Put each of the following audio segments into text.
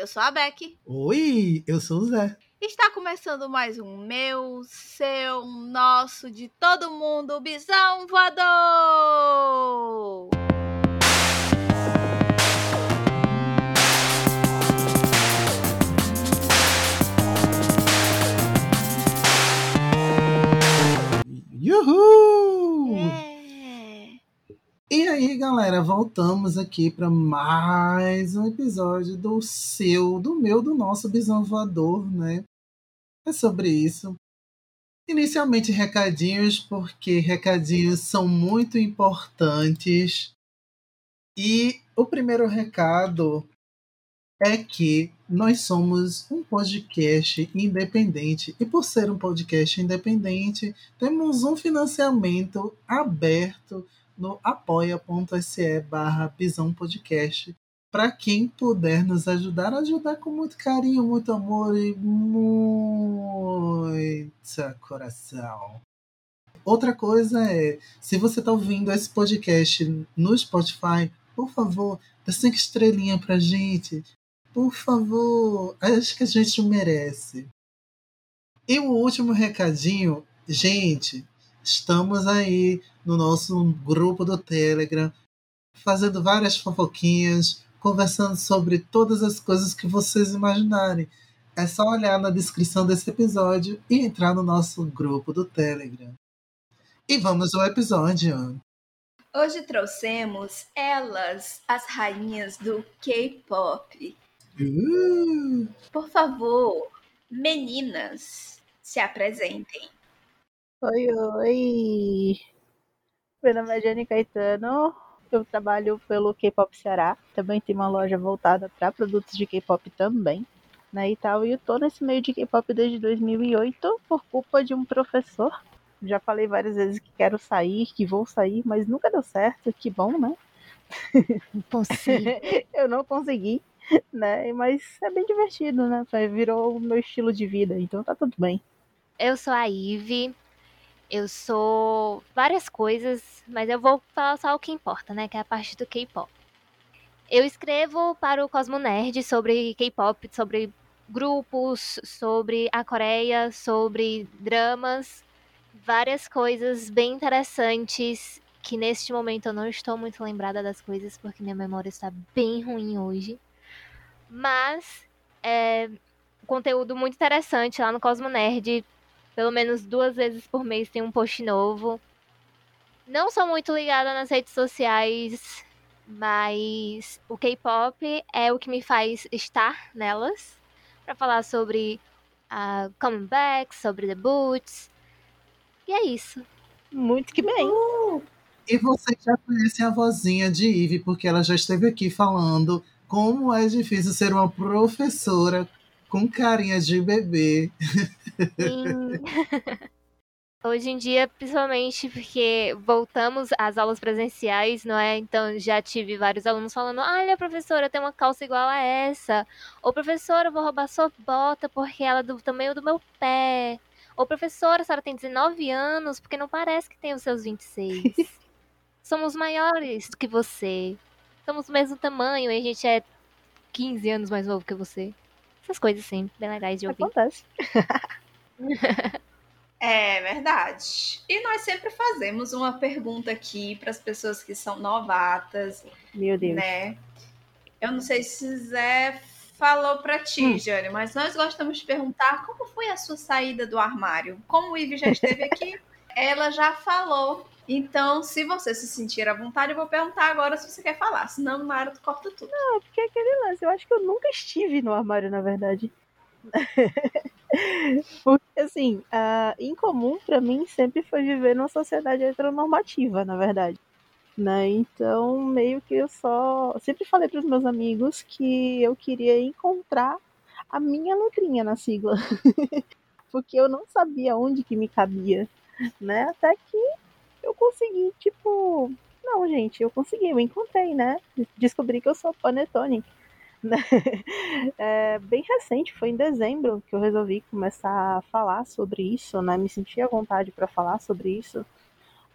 Eu sou a Beck. Oi, eu sou o Zé. Está começando mais um meu, seu, nosso, de todo mundo, Bisão Voador! Uhul! E aí, galera, voltamos aqui para mais um episódio do seu, do meu, do nosso Bisão Voador, né? É sobre isso. Inicialmente, recadinhos, porque recadinhos são muito importantes. E o primeiro recado é que nós somos um podcast independente. E por ser um podcast independente, temos um financiamento aberto no apoia.se barra Pisão Podcast. Para quem puder nos ajudar, ajudar com muito carinho, muito amor e muita coração. Outra coisa é, se você está ouvindo esse podcast no Spotify, por favor, dá cinco estrelinhas pra gente. Por favor, acho que a gente merece. E o último recadinho, gente, estamos aí no nosso grupo do Telegram, fazendo várias fofoquinhas, conversando sobre todas as coisas que vocês imaginarem. É só olhar na descrição desse episódio e entrar no nosso grupo do Telegram. E vamos ao episódio. Hoje trouxemos elas, as rainhas do K-pop. Uh, Por favor, meninas, se apresentem. Oi, oi! Meu nome é Jenny Caetano, eu trabalho pelo K-Pop Ceará, também tem uma loja voltada para produtos de K-Pop também, né, e tal, e eu tô nesse meio de K-Pop desde 2008 por culpa de um professor. Já falei várias vezes que quero sair, que vou sair, mas nunca deu certo, que bom, né? Eu não consegui, né, mas é bem divertido, né, virou o meu estilo de vida, então tá tudo bem. Eu sou a Ive. Eu sou várias coisas, mas eu vou falar só o que importa, né? Que é a parte do K-pop. Eu escrevo para o Cosmo Nerd sobre K-pop, sobre grupos, sobre a Coreia, sobre dramas, várias coisas bem interessantes que neste momento eu não estou muito lembrada das coisas porque minha memória está bem ruim hoje. Mas é conteúdo muito interessante lá no Cosmo Nerd. Pelo menos duas vezes por mês tem um post novo. Não sou muito ligada nas redes sociais, mas o K-pop é o que me faz estar nelas para falar sobre a comeback, sobre debuts. E é isso. Muito que bem. E você já conhece a vozinha de Ive, porque ela já esteve aqui falando como é difícil ser uma professora com carinha de bebê. Sim. Hoje em dia, principalmente porque voltamos às aulas presenciais, não é? Então já tive vários alunos falando: olha, professora, eu tenho uma calça igual a essa. Ou professora, eu vou roubar sua bota porque ela é do tamanho do meu pé. Ou professora, a senhora tem 19 anos porque não parece que tem os seus 26. Somos maiores do que você. Somos do mesmo tamanho e a gente é 15 anos mais novo que você. Essas coisas, assim, bem legais de ouvir. Acontece. É verdade. E nós sempre fazemos uma pergunta aqui para as pessoas que são novatas, Meu Deus. né? Eu não sei se Zé falou para ti, Hum. Jane, mas nós gostamos de perguntar como foi a sua saída do armário. Como o Ivy já esteve aqui, ela já falou. Então, se você se sentir à vontade, eu vou perguntar agora se você quer falar. Senão, Mara, tu corta tudo. Não, porque é aquele lance, eu acho que eu nunca estive no armário, na verdade. porque, assim, ah, em comum pra mim sempre foi viver numa sociedade heteronormativa, na verdade. Né? Então, meio que eu só. Sempre falei pros meus amigos que eu queria encontrar a minha letrinha na sigla. porque eu não sabia onde que me cabia, né? Até que eu consegui, tipo, não, gente, eu consegui, eu encontrei, né? Descobri que eu sou panetone. né? É, bem recente, foi em dezembro que eu resolvi começar a falar sobre isso, né? Me senti à vontade para falar sobre isso,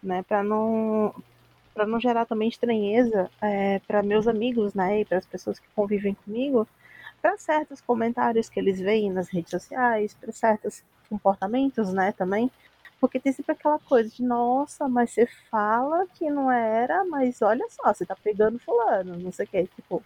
né? Para não para não gerar também estranheza é, para meus amigos, né? E para as pessoas que convivem comigo, para certos comentários que eles veem nas redes sociais, para certos comportamentos, né, também. Porque tem sempre aquela coisa de, nossa, mas você fala que não era, mas olha só, você tá pegando fulano, não sei o que. Tipo,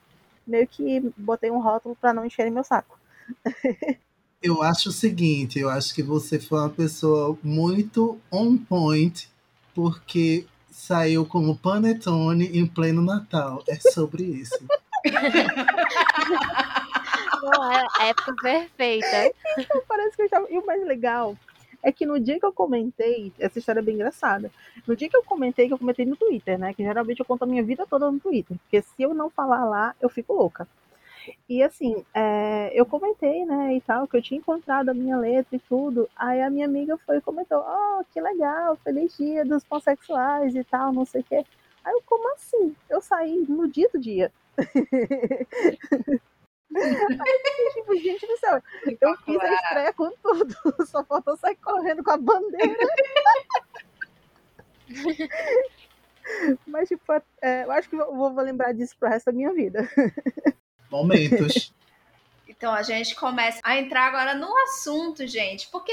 meio que botei um rótulo para não encherem meu saco. eu acho o seguinte, eu acho que você foi uma pessoa muito on point, porque saiu como panetone em pleno Natal. É sobre isso. Não, é a época perfeita. Parece que eu já... E o mais legal é que no dia que eu comentei, essa história é bem engraçada. No dia que eu comentei, que eu comentei no Twitter, né? Que geralmente eu conto a minha vida toda no Twitter. Porque se eu não falar lá, eu fico louca. E assim, é, eu comentei, né, e tal, que eu tinha encontrado a minha letra e tudo. Aí a minha amiga foi e comentou: Oh, que legal, feliz dia dos pansexuais e tal, não sei o quê. Aí eu, como assim? Eu saí no dia do dia. Aí, tipo, gente do céu, eu fiz a estreia com tudo, só faltou sair correndo com a bandeira. Mas, tipo, é, eu acho que eu vou, vou lembrar disso pro resto da minha vida. Momentos. Então a gente começa a entrar agora no assunto, gente, porque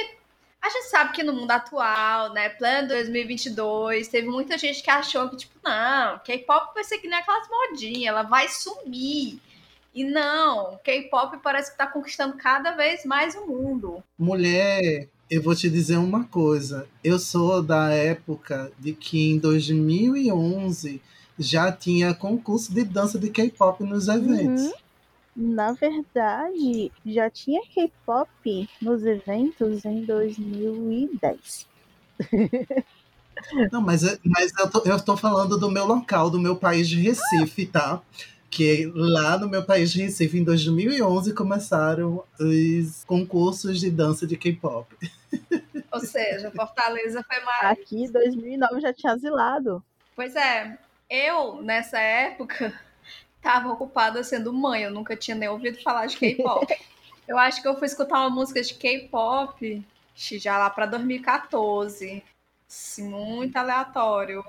a gente sabe que no mundo atual, né, plano 2022, teve muita gente que achou que, tipo, não, K-pop vai ser que nem aquelas modinhas, ela vai sumir. E não, K-pop parece que tá conquistando cada vez mais o mundo. Mulher, eu vou te dizer uma coisa. Eu sou da época de que em 2011 já tinha concurso de dança de K-pop nos eventos. Uhum. Na verdade, já tinha K-pop nos eventos em 2010. Não, mas, mas eu, tô, eu tô falando do meu local, do meu país de Recife, tá? Que lá no meu país de Recife, em 2011, começaram os concursos de dança de K-pop. Ou seja, Fortaleza foi mais. Aqui em 2009 já tinha asilado. Pois é, eu, nessa época, estava ocupada sendo mãe, eu nunca tinha nem ouvido falar de K-pop. eu acho que eu fui escutar uma música de K-pop já lá para 2014. Assim, muito aleatório.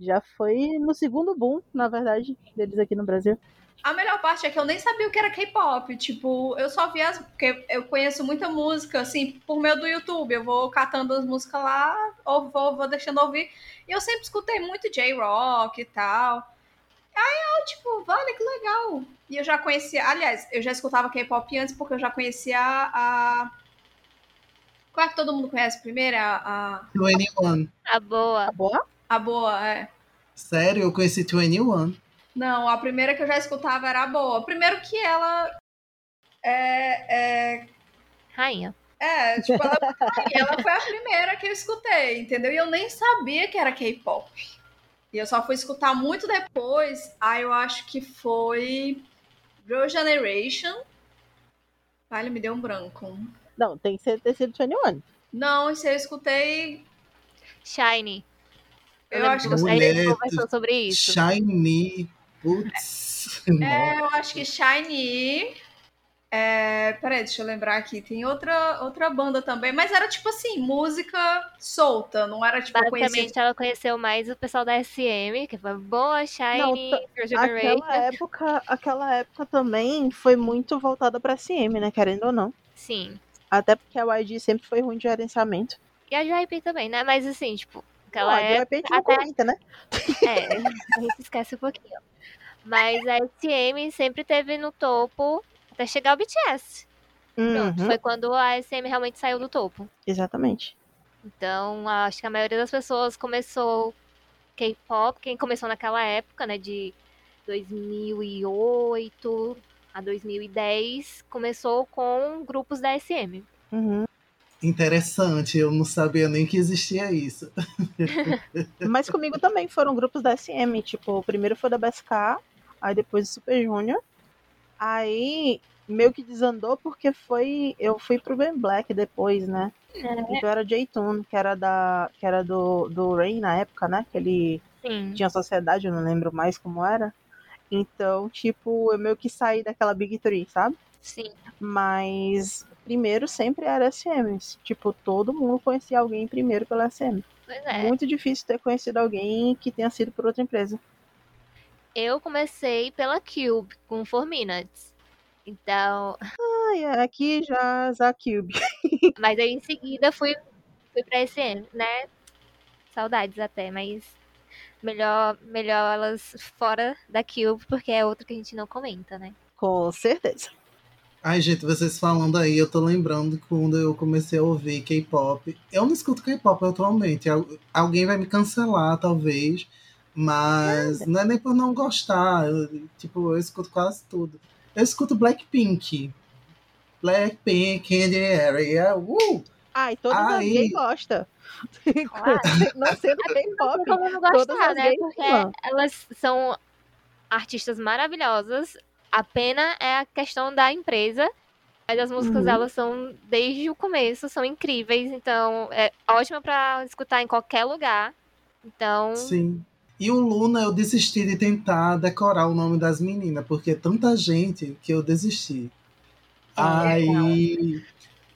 Já foi no segundo boom, na verdade, deles aqui no Brasil. A melhor parte é que eu nem sabia o que era K-pop. Tipo, eu só via as. Porque eu conheço muita música, assim, por meio do YouTube. Eu vou catando as músicas lá, ou vou, vou deixando ouvir. E eu sempre escutei muito J-Rock e tal. Aí eu, tipo, olha que legal. E eu já conhecia, aliás, eu já escutava K-pop antes porque eu já conhecia a. Qual é que todo mundo conhece primeiro? A. 21. A boa. A boa? A boa, é. Sério, eu conheci 21. Não, a primeira que eu já escutava era a boa. Primeiro que ela. É. é... Rainha. É, tipo, ela, ela foi a primeira que eu escutei, entendeu? E eu nem sabia que era K-pop. E eu só fui escutar muito depois. Aí eu acho que foi Girl Generation. Vale, me deu um branco. Não, tem que ser, ter sido 21. Não, isso eu escutei. Shiny. Eu, eu acho que você conversou sobre isso. Shiny. Putz. É, eu acho que Shiny. É, peraí, deixa eu lembrar aqui. Tem outra, outra banda também, mas era tipo assim, música solta, não era tipo Basicamente, conhecida... ela conheceu mais o pessoal da SM, que foi boa, Shiny, não, Aquela época, aquela época também foi muito voltada pra SM, né? Querendo ou não. Sim. Até porque a YG sempre foi ruim de gerenciamento. E a JYP também, né? Mas assim, tipo, aquela não, época. A JYP até... comenta, né? É, a gente esquece um pouquinho. Mas a SM sempre teve no topo até chegar o BTS. Uhum. Pronto, foi quando a SM realmente saiu do topo. Exatamente. Então, acho que a maioria das pessoas começou K-pop, quem começou naquela época, né, de 2008 a 2010, começou com grupos da SM. Uhum. Interessante, eu não sabia nem que existia isso. Mas comigo também foram grupos da SM, tipo, o primeiro foi da BSK, aí depois o Super Junior, Aí meio que desandou porque foi. Eu fui pro Ben Black depois, né? É. Então era J-Tune, que era da. que era do, do Rain na época, né? Que ele Sim. tinha sociedade, eu não lembro mais como era. Então, tipo, eu meio que saí daquela Big Three, sabe? Sim. Mas primeiro sempre era SM. Tipo, todo mundo conhecia alguém primeiro pela SM. Pois é. Muito difícil ter conhecido alguém que tenha sido por outra empresa. Eu comecei pela Cube, com Four Minutes. Então, Ai, aqui já Zakube. mas aí em seguida fui, fui pra SM, né? Saudades até, mas melhor, melhor elas fora da Cube, porque é outra que a gente não comenta, né? Com certeza. Ai, gente, vocês falando aí, eu tô lembrando quando eu comecei a ouvir K-pop. Eu não escuto K-pop atualmente. Al- Alguém vai me cancelar, talvez. Mas não é nem por não gostar. Eu, tipo, eu escuto quase tudo. Eu escuto Blackpink. Blackpink in the area. Uh! Ai, todas as Aí- gays gostam. Claro. não sendo K-pop. não todas gostar, as né? Porque elas são artistas maravilhosas. A pena é a questão da empresa. Mas as músicas, Uhum. elas são, desde o começo, são incríveis. Então, é ótima pra escutar em qualquer lugar. Então, Sim. E o Luna, eu desisti de tentar decorar o nome das meninas, porque é tanta gente que eu desisti. Aí,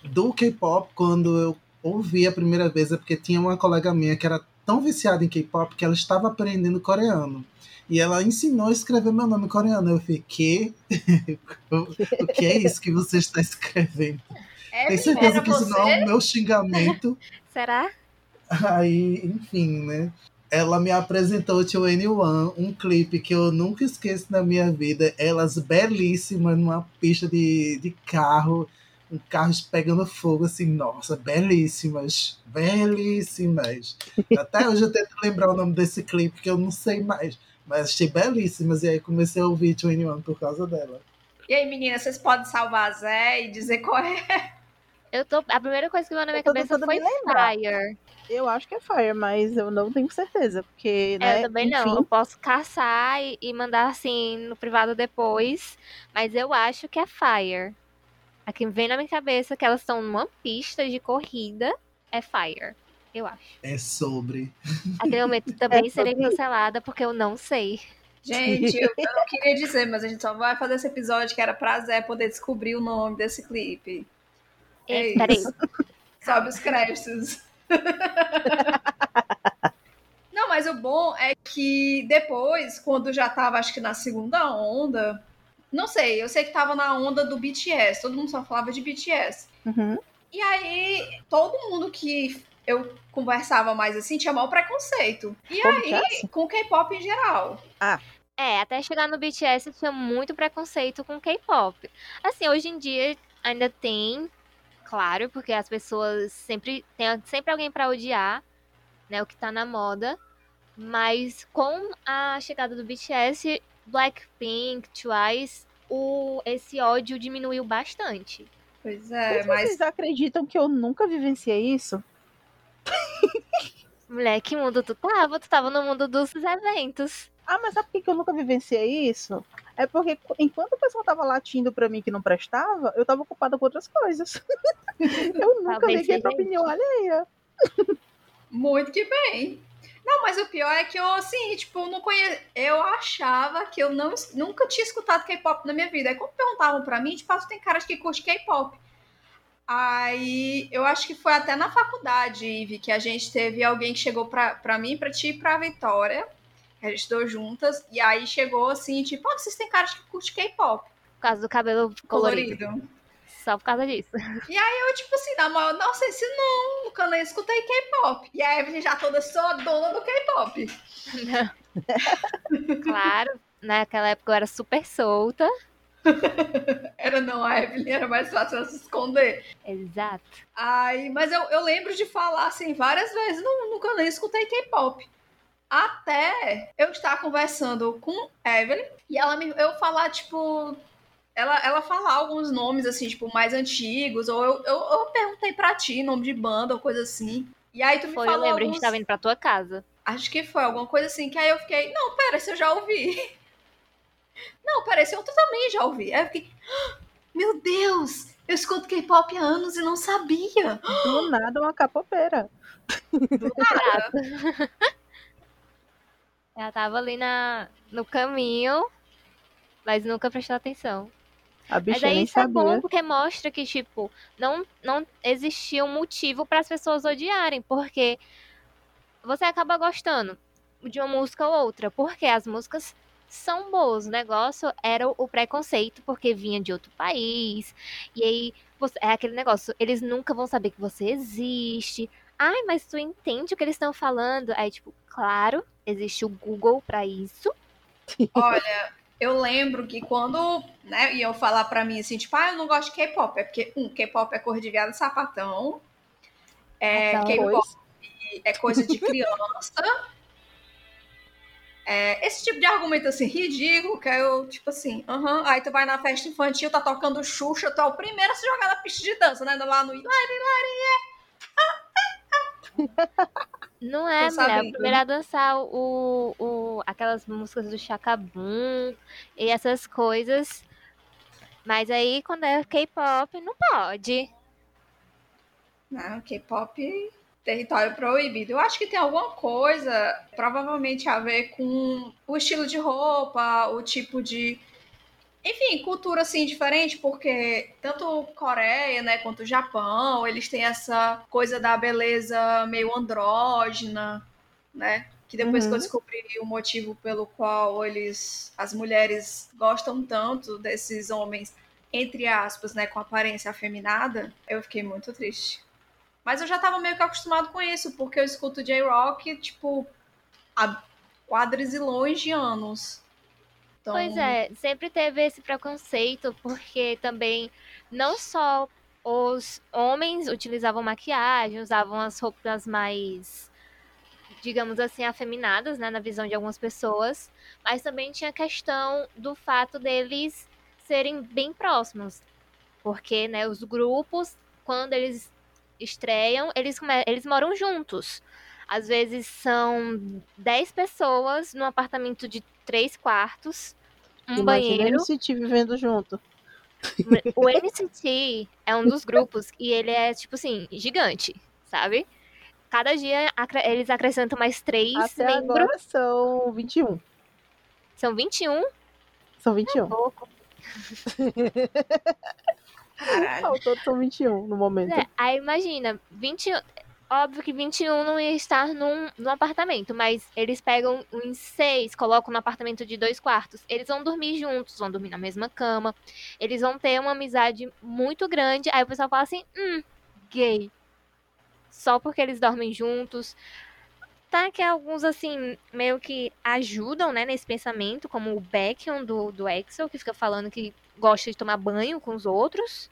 do K-pop, quando eu ouvi a primeira vez, é porque tinha uma colega minha que era tão viciada em K-pop que ela estava aprendendo coreano. E ela ensinou a escrever meu nome coreano. Eu fiquei, o que é isso que você está escrevendo? É, Tem certeza era que isso não é o meu xingamento? será? Aí, enfim, né? Ela me apresentou to Anyone, um clipe que eu nunca esqueço na minha vida. Elas belíssimas numa pista de, de carro, um carro pegando fogo, assim, nossa, belíssimas, belíssimas. Até hoje eu tento lembrar o nome desse clipe, que eu não sei mais. Mas achei belíssimas, e aí comecei a ouvir 21 por causa dela. E aí, meninas, vocês podem salvar a Zé e dizer qual é? Eu tô, a primeira coisa que veio na minha cabeça foi. Fire. Eu acho que é Fire, mas eu não tenho certeza. Porque, É, né? eu também não. enfim, Eu posso caçar e, e mandar assim no privado depois. Mas eu acho que é Fire. A que vem na minha cabeça que elas estão numa pista de corrida é Fire. Eu acho. É sobre. Aquele momento também É serei sobre- cancelada porque eu não sei. Gente, eu, eu não queria dizer, mas a gente só vai fazer esse episódio que era pra Zé poder descobrir o nome desse clipe. É Ei, peraí. Sobe os créditos. Não, mas o bom é que depois, quando já tava, acho que na segunda onda, não sei, eu sei que tava na onda do BTS, todo mundo só falava de BTS. uhum. E aí, todo mundo que eu conversava mais assim tinha mau preconceito. E Como aí, é assim? com K-pop em geral. É, até chegar no BTS tinha muito preconceito com K-pop. Assim, hoje em dia ainda tem, claro, porque as pessoas sempre tem sempre alguém pra odiar, né, o que tá na moda. Mas com a chegada do BTS, Blackpink, Twice, o esse ódio diminuiu bastante. Pois é, Mas mas vocês acreditam que eu nunca vivenciei isso? Mulher, que mundo tu tava? Tu tava no mundo dos eventos. Ah, mas sabe por que eu nunca vivenciei isso? É porque qu- enquanto o pessoal tava latindo pra mim que não prestava, eu tava ocupada com outras coisas. eu nunca Talvez liguei pra opinião alheia. muito que bem. Não, mas o pior é que eu, assim, tipo, não conhe... eu achava que eu não, nunca tinha escutado K-pop na minha vida. Aí quando perguntavam pra mim, tipo, ah, tu tem cara de que curte K-pop. Aí eu acho que foi até na faculdade, Ive, que a gente teve alguém que chegou pra, pra mim, pra ti e pra Vitória. que A gente estudou juntas. E aí chegou assim, tipo, ah, vocês têm cara de que curte K-pop. Por causa do cabelo colorido. Colorido. Só por causa disso. Eu, tipo assim, na maior, nossa, esse não, nunca nem escutei K-pop. E a Evelyn já toda sou a dona do K-pop. Claro, naquela época eu era super solta. Era não, a Evelyn era mais fácil ela se esconder. Exato. Ai, mas eu, eu lembro de falar assim várias vezes, nunca nem escutei K-pop. Até eu estar conversando com Evelyn e ela me, eu falar, tipo, ela, ela falar alguns nomes, assim, tipo, mais antigos, ou eu, eu, eu perguntei pra ti, nome de banda ou coisa assim. E aí tu me Foi, eu falou lembro, a alguns... gente tava indo pra tua casa. Acho que foi alguma coisa assim, que aí eu fiquei, não, pera, esse eu já ouvi. Não, pera, esse outro também já ouvi. Aí eu fiquei, "Ah, meu Deus, eu escuto K-pop há anos e não sabia. Do nada, uma capoeira. Exato. Ela tava ali na, no caminho, mas nunca prestou atenção. A Mas aí isso é bom sabia. porque mostra que, tipo, não, não existia um motivo para as pessoas odiarem, porque você acaba gostando de uma música ou outra, porque as músicas são boas. O negócio era o preconceito, porque vinha de outro país. E aí, você, é aquele negócio, eles nunca vão saber que você existe. Ai, mas tu entende o que eles estão falando? Aí, tipo, claro, existe o Google para isso. Olha, eu lembro que quando, né, iam falar pra mim assim, tipo, ah, eu não gosto de K-pop, é porque, um, K-pop é cor de viado sapatão, é, K-pop é coisa de criança. É, esse tipo de argumento assim, ridículo, que eu, tipo assim, aham, uh -huh, aí tu vai na festa infantil, tá tocando Xuxa, tu é o primeiro a se jogar na pista de dança, né? Lá no Lari, Lari, Não é, mulher. O primeiro a dançar o, o, aquelas músicas do Chacabum e essas coisas. Mas aí, quando é K-pop, não pode. Não, K-pop território proibido. Eu acho que tem alguma coisa, provavelmente a ver com o estilo de roupa, o tipo de. Enfim, cultura assim diferente, porque tanto Coreia, né, quanto Japão, eles têm essa coisa da beleza meio andrógena, né? Que depois uhum. que eu uhum. descobri o motivo pelo qual eles, as mulheres gostam tanto desses homens, entre aspas, né, com aparência afeminada, eu fiquei muito triste. Mas eu já tava meio que acostumado com isso, porque eu escuto J-Rock, tipo, há quadrilhões de anos. Então... Pois é, sempre teve esse preconceito, porque também não só os homens utilizavam maquiagem, usavam as roupas mais, digamos assim, afeminadas, né, na visão de algumas pessoas, mas também tinha a questão do fato deles serem bem próximos, porque, né, os grupos, quando eles estreiam, eles, eles moram juntos. Às vezes são 10 pessoas num apartamento de 3 quartos, um Imagina banheiro. o NCT vivendo junto. O NCT é um dos grupos e ele é, tipo assim, gigante, sabe? Cada dia eles acrescentam mais três Até membros. Agora são 21. São 21? São 21. É pouco. Caralho. Todos são 21 no momento. É, aí imagina, 21. Óbvio que 21 não ia estar num, num apartamento, mas eles pegam em seis, colocam no apartamento de dois quartos. Eles vão dormir juntos, vão dormir na mesma cama. Eles vão ter uma amizade muito grande. Aí o pessoal fala assim: hum, gay. Só porque eles dormem juntos. Tá que alguns, assim, meio que ajudam, né, nesse pensamento, como o Beckham do, do Excel, que fica falando que gosta de tomar banho com os outros.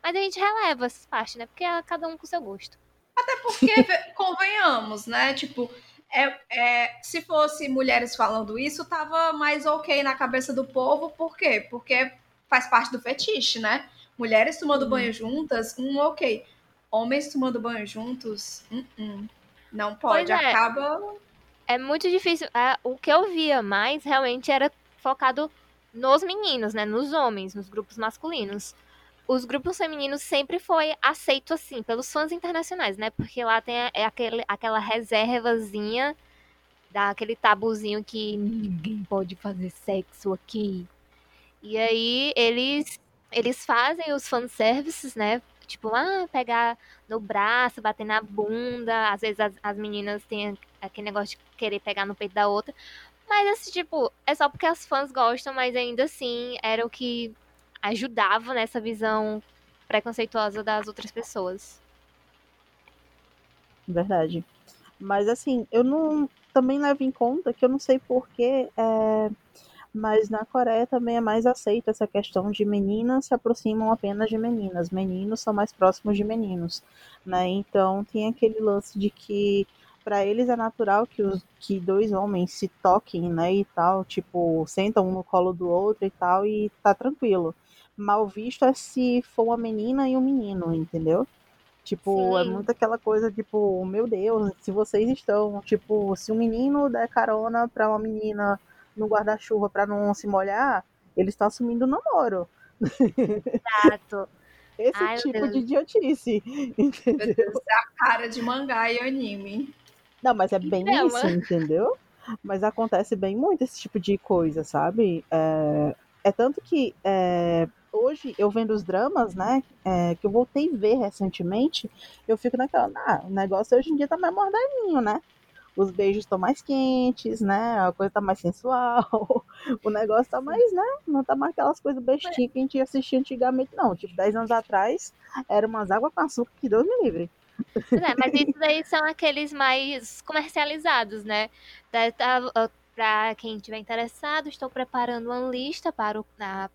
Mas a gente releva essas partes, né? Porque é cada um com seu gosto. Até porque, convenhamos, né? Tipo, é, é, se fosse mulheres falando isso, tava mais ok na cabeça do povo. Por quê? Porque faz parte do fetiche, né? Mulheres tomando banho juntas, um ok. Homens tomando banho juntos, uh -uh. Não pode. É. Acaba. É muito difícil. É, o que eu via mais realmente era focado nos meninos, né? Nos homens, nos grupos masculinos os grupos femininos sempre foi aceito assim pelos fãs internacionais, né? Porque lá tem é aquele, aquela reservazinha daquele tabuzinho que ninguém pode fazer sexo aqui. E aí eles eles fazem os fanservices, né? Tipo, ah, pegar no braço, bater na bunda. Às vezes as, as meninas têm aquele negócio de querer pegar no peito da outra. Mas, assim, tipo, é só porque as fãs gostam, mas ainda assim era o que ajudava nessa visão preconceituosa das outras pessoas. Verdade. Mas assim, eu não também levo em conta que eu não sei porquê, é, mas na Coreia também é mais aceita essa questão de meninas se aproximam apenas de meninas, meninos são mais próximos de meninos, né? Então tem aquele lance de que para eles é natural que os que dois homens se toquem, né, e tal, tipo, sentam um no colo do outro e tal e tá tranquilo mal visto é se for uma menina e um menino, entendeu? Tipo, é Sim. é muito aquela coisa, tipo, meu Deus, se vocês estão, tipo, se um menino der carona pra uma menina no guarda-chuva pra não se molhar, ele está assumindo o namoro. Exato. Esse Ai, tipo de idiotice. Entendeu? Deus, é a cara de mangá e anime. Não, mas é bem isso, entendeu? Mas acontece bem muito esse tipo de coisa, sabe? É, é tanto que é, hoje eu vendo os dramas, né, é, que eu voltei a ver recentemente, eu fico naquela, ah, o negócio hoje em dia tá mais moderninho, né? Os beijos estão mais quentes, né? A coisa tá mais sensual, o negócio tá mais, né? Não tá mais aquelas coisas bestinhas que a gente assistia antigamente, não. Tipo, 10 anos atrás, era umas águas com açúcar que Deus me livre. É, mas isso daí são aqueles mais comercializados, né? Para quem estiver interessado, estou preparando uma lista para, o,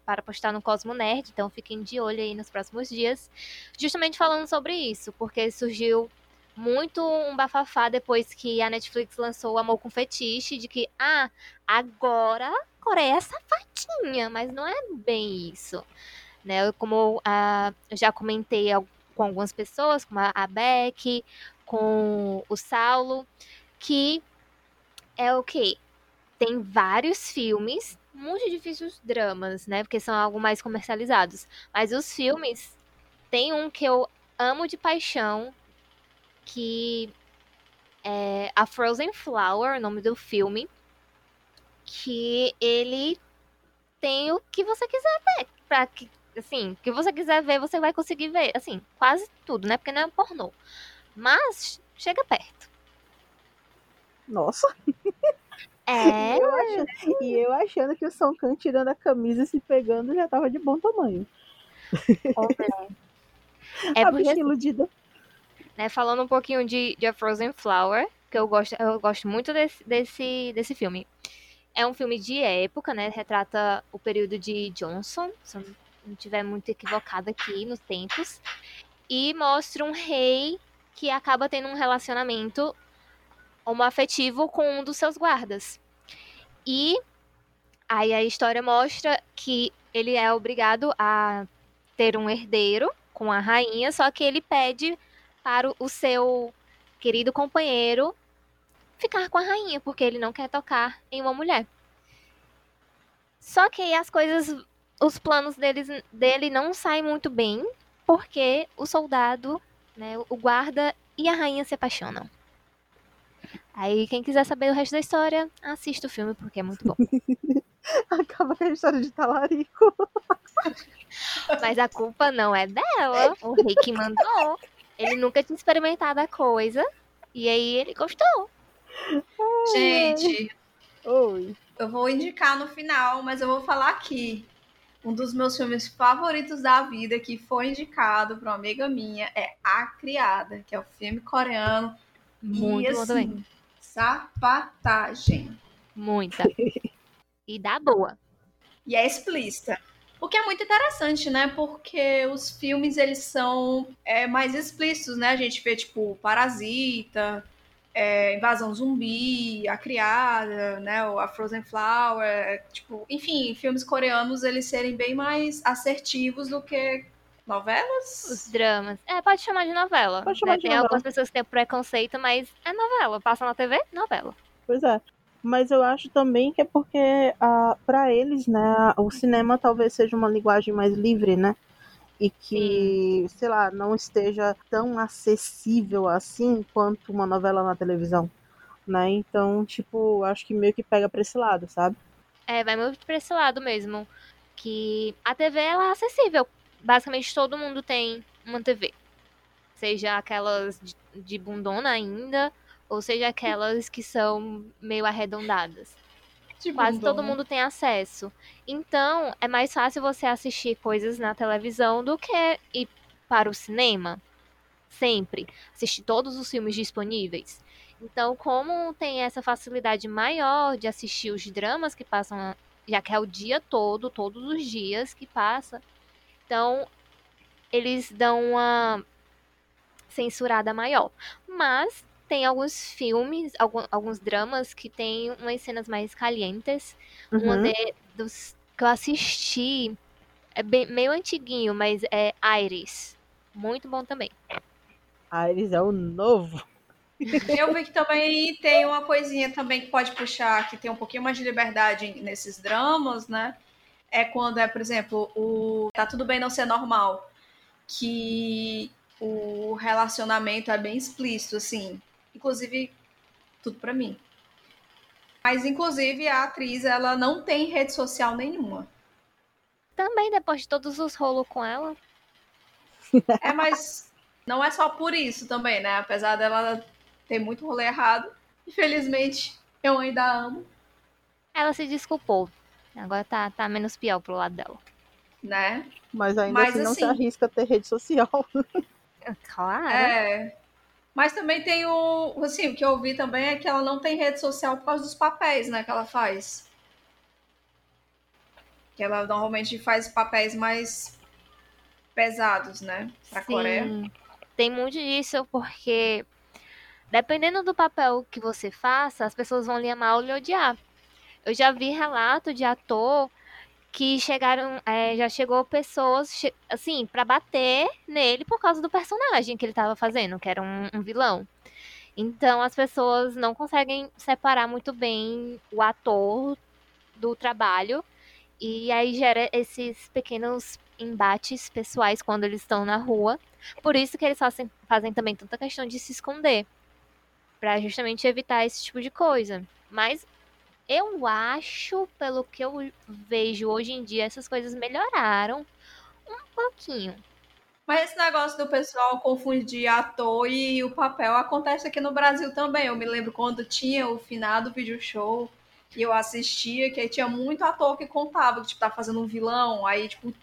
para postar no Cosmo Nerd, então fiquem de olho aí nos próximos dias, justamente falando sobre isso, porque surgiu muito um bafafá depois que a Netflix lançou o Amor com Fetiche, de que, ah, agora Coreia é safadinha, mas não é bem isso. Né? Como uh, eu já comentei com algumas pessoas, como a Beck, com o Saulo, que é o que? Tem vários filmes, muito difíceis dramas, né? Porque são algo mais comercializados. Mas os filmes, tem um que eu amo de paixão, que é A Frozen Flower, o nome do filme, que ele tem o que você quiser ver, para que assim, o que você quiser ver, você vai conseguir ver, assim, quase tudo, né? Porque não é pornô. Mas chega perto. Nossa. É. E eu achando, e eu achando que o Song Kang tirando a camisa e se pegando já tava de bom tamanho. É a porque, iludida. Né, falando um pouquinho de, de A Frozen Flower, que eu gosto, eu gosto muito desse, desse, desse filme. É um filme de época, né? Retrata o período de Johnson, se eu não estiver muito equivocada aqui nos tempos. E mostra um rei que acaba tendo um relacionamento homoafetivo com um dos seus guardas. E aí a história mostra que ele é obrigado a ter um herdeiro com a rainha, só que ele pede para o seu querido companheiro ficar com a rainha, porque ele não quer tocar em uma mulher. Só que as coisas, os planos deles, dele não saem muito bem, porque o soldado, né, o guarda e a rainha se apaixonam. Aí, quem quiser saber o resto da história, assista o filme, porque é muito bom. Acaba com a história de talarico. Mas a culpa não é dela. O rei que mandou. Ele nunca tinha experimentado a coisa. E aí ele gostou. Gente, Oi. eu vou indicar no final, mas eu vou falar aqui. Um dos meus filmes favoritos da vida que foi indicado para uma amiga minha é A Criada, que é o filme coreano. Muito e, bom assim, também. sapatagem. Muita. E dá boa. E é explícita. O que é muito interessante, né? Porque os filmes, eles são é, mais explícitos, né? A gente vê, tipo, Parasita, é, Invasão Zumbi, A Criada, né? A Frozen Flower, é, tipo... Enfim, filmes coreanos, eles serem bem mais assertivos do que novelas. Os dramas. É, pode chamar de novela. Pode chamar né? de Tem novela. algumas pessoas que têm preconceito, mas é novela. Passa na TV? Novela. Pois é. Mas eu acho também que é porque, ah, para eles, né, o cinema talvez seja uma linguagem mais livre, né? E que, sei lá, não esteja tão acessível assim quanto uma novela na televisão, né? Então, tipo, acho que meio que pega pra esse lado, sabe? É, vai muito pra esse lado mesmo. Que a TV ela é acessível. Basicamente todo mundo tem uma TV. Seja aquelas de, de bundona ainda, ou seja aquelas que são meio arredondadas. Tipo, Quase todo Dom. mundo tem acesso. Então, é mais fácil você assistir coisas na televisão do que ir para o cinema. Sempre. Assistir todos os filmes disponíveis. Então, como tem essa facilidade maior de assistir os dramas que passam, já que é o dia todo, todos os dias que passa, então eles dão uma censurada maior. Mas tem alguns filmes, algum- alguns dramas que tem umas cenas mais calientes. Uhum. de- dos que eu assisti é bem- meio antiguinho, mas é Iris. Muito bom também. Ares é o novo. Eu vi que também tem uma coisinha também que pode puxar, que tem um pouquinho mais de liberdade nesses dramas, né? É quando é, por exemplo, o Tá Tudo Bem Não Ser Normal, que o relacionamento é bem explícito, assim. Inclusive, tudo pra mim. Mas, inclusive, a atriz, ela não tem rede social nenhuma. Também, depois de todos os rolos com ela. É, mas não é só por isso também, né? Apesar dela ter muito rolê errado, Infelizmente, eu ainda amo. Ela se desculpou. Agora tá, tá menos pior pro lado dela. Né? Mas ainda Mas, assim não se assim- arrisca a ter rede social. Claro. É. Mas também tem o. Assim, o que eu ouvi também é que ela não tem rede social por causa dos papéis, né? Que ela faz. Que ela normalmente faz papéis mais pesados, né? Pra Coreia. Sim. Tem muito disso, porque dependendo do papel que você faça, as pessoas vão lhe amar ou lhe odiar. Eu já vi relato de ator que chegaram, é, já chegou pessoas, assim, pra bater nele por causa do personagem que ele tava fazendo, que era um, um vilão. Então as pessoas não conseguem separar muito bem o ator do trabalho e aí gera esses pequenos embates pessoais quando eles estão na rua. Por isso que eles fazem, fazem também tanta questão de se esconder. Pra justamente evitar esse tipo de coisa. Mas eu acho, pelo que eu vejo hoje em dia, essas coisas melhoraram um pouquinho. Mas esse negócio do pessoal confundir ator e o papel acontece aqui no Brasil também. Eu me lembro quando tinha o finado vídeo show e eu assistia, que aí tinha muito ator que contava que tipo, tá fazendo um vilão, aí, tipo,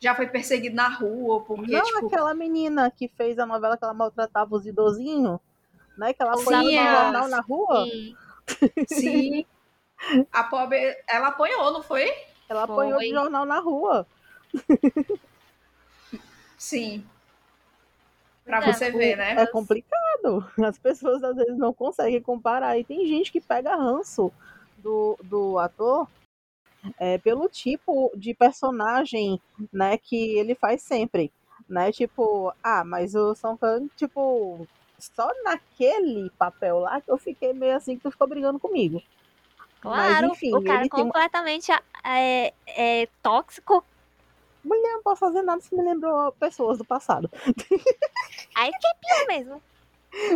já foi perseguido na rua, porque, Não, tipo. aquela menina que fez a novela que ela maltratava os idosinhos, né? Que ela Sim, foi no é. jornal na rua. E Sim. A pobre, ela apanhou, não foi? Ela apanhou de Foi. jornal na rua. Sim. Pra É, você ver, né? É complicado. As pessoas às vezes não conseguem comparar. E tem gente que pega ranço do, do ator é, pelo tipo de personagem né, que ele faz sempre. Né? Tipo, ah, mas o Song Kang, tipo, só naquele papel lá que eu fiquei meio assim que tu ficou brigando comigo. Claro, enfim, o cara uma- completamente é, é tóxico. Mulher, não posso fazer nada se me lembrou pessoas do passado. Aí que é pior mesmo.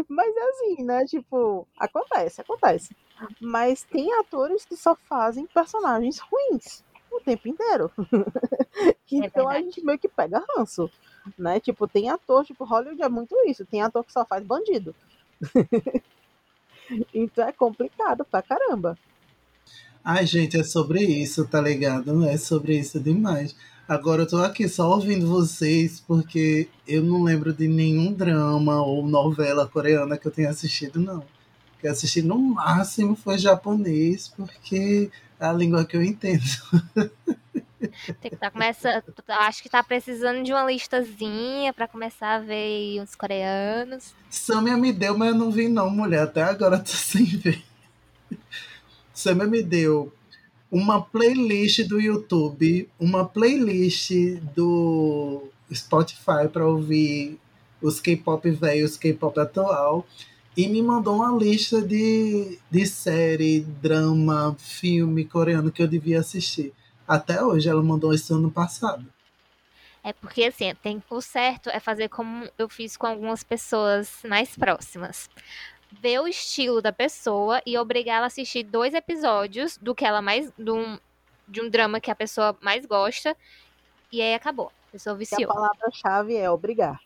Mas é assim, né? Tipo, acontece, acontece. Mas tem atores que só fazem personagens ruins o tempo inteiro. então a gente meio que pega ranço. Né? Tipo, tem ator, tipo, Hollywood é muito isso. Tem ator que só faz bandido. então é complicado pra caramba. Ai, gente, é sobre isso, tá ligado? É sobre isso demais. Agora eu tô aqui só ouvindo vocês porque eu não lembro de nenhum drama ou novela coreana que eu tenha assistido, não. Que eu assisti no máximo foi japonês, porque é a língua que eu entendo. Tem que tá começa, acho que tá precisando de uma listazinha pra começar a ver uns coreanos. Samia me deu, mas eu não vi não, mulher. Até agora eu tô sem ver. Samia me deu uma playlist do YouTube, uma playlist do Spotify para ouvir os K-pop velhos, K-pop atual, e me mandou uma lista de, de série, drama, filme coreano que eu devia assistir. Até hoje, ela mandou isso ano passado. É porque assim, tem o certo é fazer como eu fiz com algumas pessoas mais próximas. Ver o estilo da pessoa e obrigar ela a assistir dois episódios do que ela mais. De um, de um drama que a pessoa mais gosta. E aí acabou. A pessoa E a viciou. palavra-chave é obrigar.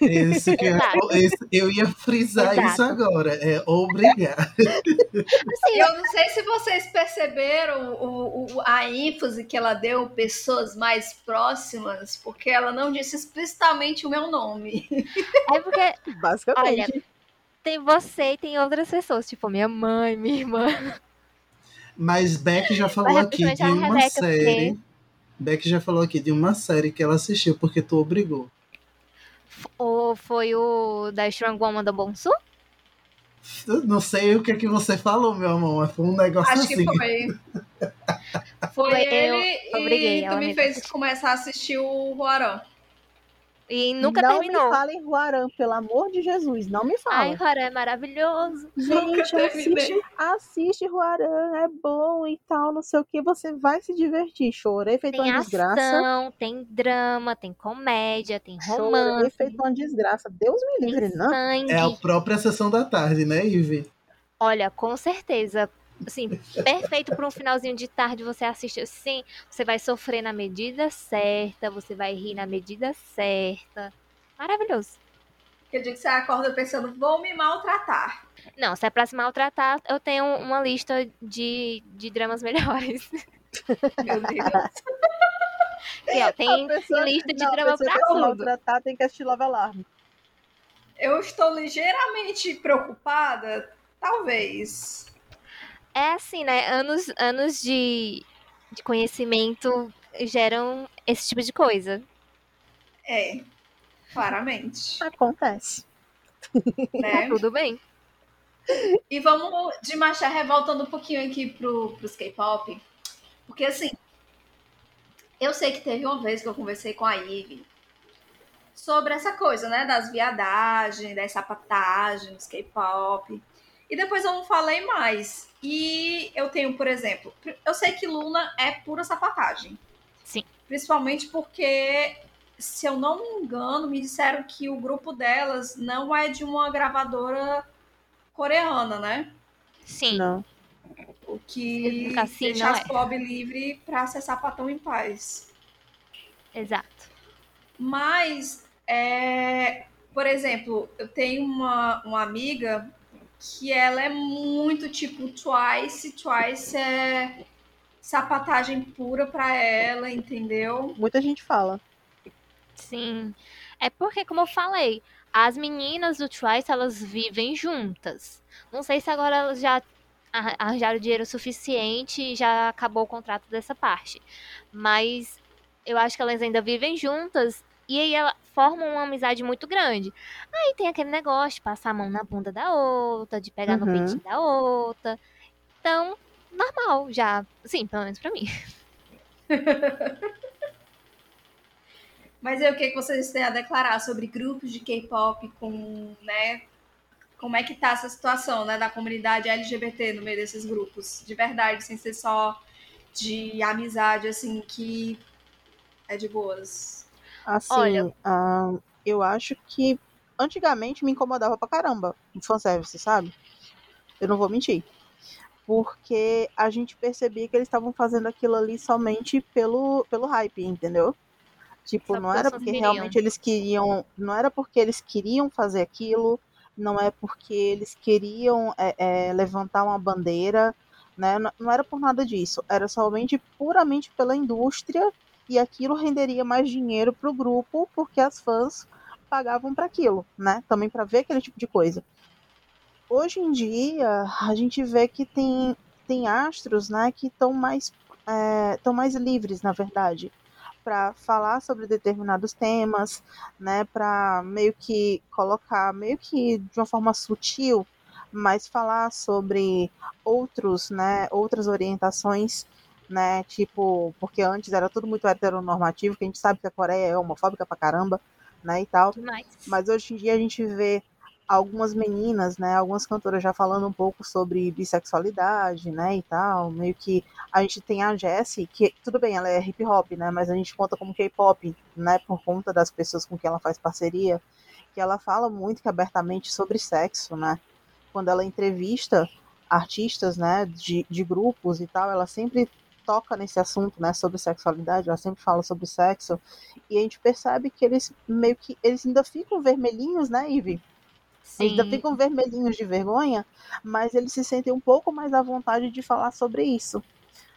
Esse que eu, esse- eu ia frisar Exato. isso agora. É obrigar. Assim, Eu não sei se vocês perceberam o, o- a ênfase que ela deu pessoas mais próximas, porque ela não disse explicitamente o meu nome. é porque Basicamente. Tem você e tem outras pessoas, tipo minha mãe, minha irmã. Mas Beck já falou Mas aqui de uma Rebeca, série. Beck já falou aqui de uma série que ela assistiu porque tu obrigou. Ou foi o da Strong Woman do Bonsu? Eu não sei o que é que você falou, meu amor, mas foi um negócio Acho assim. que foi. Foi Foi, eu ele obriguei e tu me fez assistir. começar a assistir o Ruarã. E nunca não terminou. me falem Ruarã, pelo amor de Jesus, não me Ai, falem. Rara é maravilhoso. Gente, assiste, assiste Ruarã, é bom e tal, não sei o que, você vai se divertir. Chorei feito Tem uma desgraça. ação, tem drama, tem comédia, tem Chorei romance, feito uma desgraça. Deus me tem livre, não. sangue. É a própria sessão da tarde, né, Ive? Olha, com certeza. Assim, perfeito para um finalzinho de tarde você assiste assim. Você vai sofrer na medida certa, você vai rir na medida certa. Maravilhoso. Aquele dia que você acorda pensando, vou me maltratar. Não, se é pra se maltratar, eu tenho uma lista de, de dramas melhores. Meu Deus. E, ó, tem, pessoa- lista de não, a drama pra tudo. maltratar, tem que assistir Love Alarm. Eu estou ligeiramente preocupada, talvez. É assim, né? Anos, anos de, de conhecimento geram esse tipo de coisa. É, claramente, Acontece. né? Tudo bem. E vamos de marcha ré voltando um pouquinho aqui pro, pros K-pop. Porque assim, eu sei que teve uma vez que eu conversei com a Ivy sobre essa coisa, né? Das viadagens, das sapatagens, dos K-pop. E depois eu não falei mais. E eu tenho, por exemplo, eu sei que Luna é pura sapatagem. Sim. Principalmente porque, se eu não me engano, me disseram que o grupo delas não é de uma gravadora coreana, né? Sim. Não. O que Assim, deixa as é. livre para acessar Patão em paz. Exato. Mas, é, por exemplo, eu tenho uma, uma amiga que ela é muito tipo Twice. Twice é sapatagem pura pra ela, entendeu? Muita gente fala. Sim. É porque, como eu falei, as meninas do Twice, elas vivem juntas. Não sei se agora elas já arran- arranjaram dinheiro suficiente e já acabou o contrato dessa parte. Mas eu acho que elas ainda vivem juntas e aí elas formam uma amizade muito grande. Aí tem aquele negócio de passar a mão na bunda da outra, de pegar no Uhum. peitinho da outra. Então, normal já. Sim, pelo menos pra mim. Mas aí, o que, que vocês têm a declarar sobre grupos de K-pop com, né? Como é que tá essa situação, né, da comunidade LGBT no meio desses grupos? De verdade, sem ser só de amizade, assim, que é de boas. Assim, Olha. ah, eu acho que antigamente me incomodava pra caramba o fanservice, sabe? Eu não vou mentir. Porque a gente percebia que eles estavam fazendo aquilo ali somente pelo, pelo hype, entendeu? Tipo, Só não era porque queriam. realmente eles queriam. Não era porque eles queriam fazer aquilo, não é porque eles queriam é, é, levantar uma bandeira, né? Não, não era por nada disso. Era somente puramente pela indústria e aquilo renderia mais dinheiro pro grupo porque as fãs pagavam para aquilo, né? Também para ver aquele tipo de coisa. Hoje em dia a gente vê que tem tem astros, né, que estão mais estão mais livres, na verdade, para falar sobre determinados temas, né, para meio que colocar meio que de uma forma sutil, mas falar sobre outros, né, outras orientações né? Tipo, porque antes era tudo muito heteronormativo, que a gente sabe que a Coreia é homofóbica pra caramba, né? E tal. Demais. Mas hoje em dia a gente vê algumas meninas, né? Algumas cantoras já falando um pouco sobre bissexualidade, né? E tal. Meio que a gente tem a Jessie, que tudo bem, ela é hip hop, né? Mas a gente conta como K-pop, né? Por conta das pessoas com quem ela faz parceria, que ela fala muito que abertamente sobre sexo, né? Quando ela entrevista artistas, né? De, de grupos e tal, ela sempre toca nesse assunto, né, sobre sexualidade, ela sempre fala sobre sexo, e a gente percebe que eles meio que, eles ainda ficam vermelhinhos, né, Ivy? Eles ainda Sim. ficam vermelhinhos de vergonha, mas eles se sentem um pouco mais à vontade de falar sobre isso,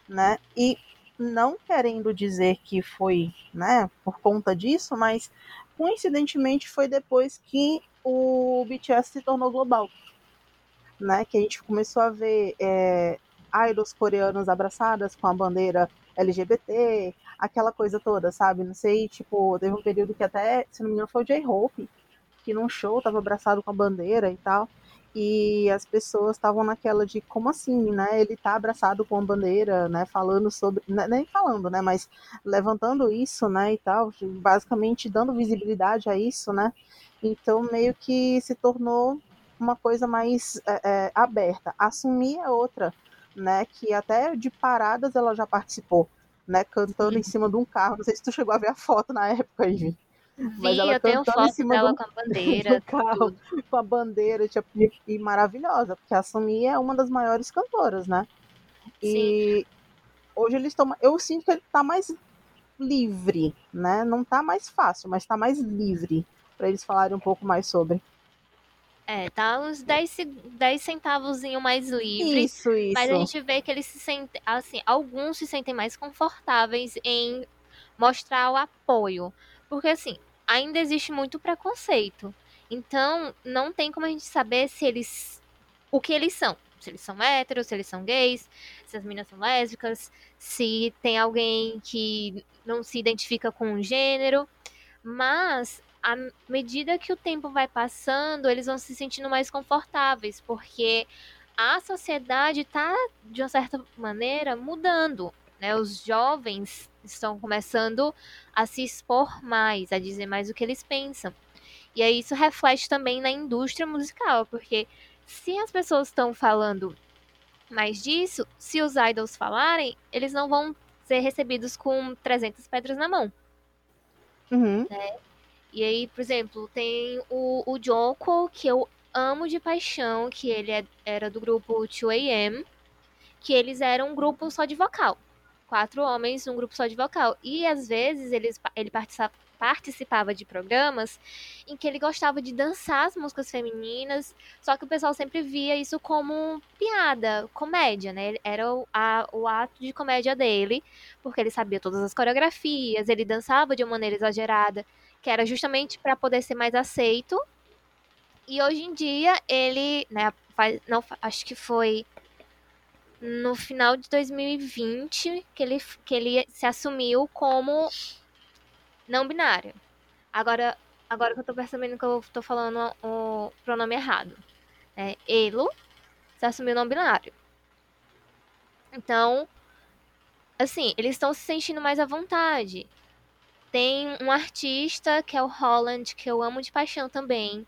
né? E não querendo dizer que foi, né, por conta disso, mas coincidentemente foi depois que o BTS se tornou global, né? Que a gente começou a ver é, idols coreanos abraçadas com a bandeira LGBT, aquela coisa toda, sabe? Não sei, tipo, teve um período que até, se não me engano, foi o J-Hope, que num show tava abraçado com a bandeira e tal. E as pessoas estavam naquela de como assim, né? Ele tá abraçado com a bandeira, né? Falando sobre. né, Nem falando, né? Mas levantando isso, né? E tal, basicamente dando visibilidade a isso, né? Então meio que se tornou uma coisa mais é, é, aberta. Assumir é outra, né? Que até de paradas ela já participou, né? Cantando em cima de um carro. Não sei se tu chegou a ver a foto na época, Ivy. Mas Vi, ela eu tenho cantando em foto cima dela do- com a bandeira. carro, com a bandeira, tipo, e, maravilhosa, porque a Sumi é uma das maiores cantoras, né? E hoje eles estão. Eu sinto que ele tá mais livre, né? Não tá mais fácil, mas tá mais livre para eles falarem um pouco mais sobre. É, tá uns 10, 10 centavos mais livre. Isso, isso. Mas a gente vê que eles se sentem, assim, alguns se sentem mais confortáveis em mostrar o apoio. Porque, assim, ainda existe muito preconceito. Então, não tem como a gente saber se eles. o que eles são. Se eles são héteros, se eles são gays, se as meninas são lésbicas, se tem alguém que não se identifica com um gênero. Mas à medida que o tempo vai passando, eles vão se sentindo mais confortáveis, porque a sociedade está, de uma certa maneira, mudando. Né? Os jovens estão começando a se expor mais, a dizer mais o que eles pensam. E aí isso reflete também na indústria musical, porque se as pessoas estão falando mais disso, se os idols falarem, eles não vão ser recebidos com 300 pedras na mão. Uhum. Né? E aí, por exemplo, tem o, o Joko, que eu amo de paixão, que ele é, era do grupo 2AM, que eles eram um grupo só de vocal. Quatro homens, um grupo só de vocal. E às vezes eles, ele participava, participava de programas em que ele gostava de dançar as músicas femininas, só que o pessoal sempre via isso como piada, comédia, né? Era o, a, o ato de comédia dele, porque ele sabia todas as coreografias, ele dançava de uma maneira exagerada que era justamente para poder ser mais aceito. E hoje em dia ele, né, faz, não, acho que foi no final de 2020 que ele, que ele se assumiu como não binário. Agora, agora que eu tô percebendo que eu tô falando o pronome errado. Né? Elo se assumiu não binário. Então, assim, eles estão se sentindo mais à vontade. Tem um artista que é o Holland, que eu amo de paixão também,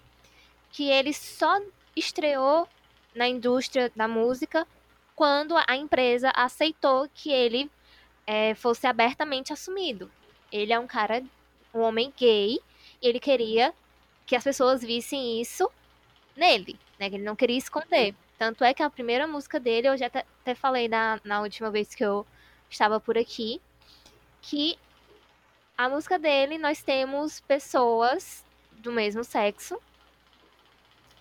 que ele só estreou na indústria da música quando a empresa aceitou que ele é, fosse abertamente assumido. Ele é um cara, um homem gay, e ele queria que as pessoas vissem isso nele, né? Que ele não queria esconder. Tanto é que a primeira música dele, eu já até falei na, na última vez que eu estava por aqui, que a música dele, nós temos pessoas do mesmo sexo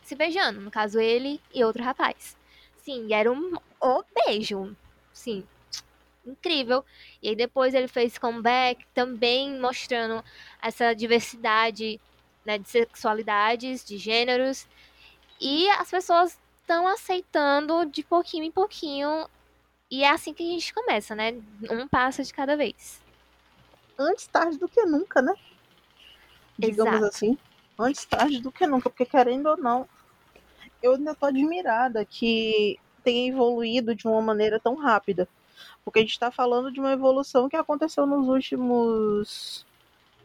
se beijando. No caso, ele e outro rapaz. Sim, era um oh, beijo. Sim, incrível. E aí depois ele fez comeback, também mostrando essa diversidade né, de sexualidades, de gêneros. E as pessoas estão aceitando de pouquinho em pouquinho. E é assim que a gente começa, né? Um passo de cada vez antes tarde do que nunca, né? Digamos Exato. assim. Antes tarde do que nunca, porque querendo ou não, eu ainda tô admirada que tenha evoluído de uma maneira tão rápida. Porque a gente está falando de uma evolução que aconteceu nos últimos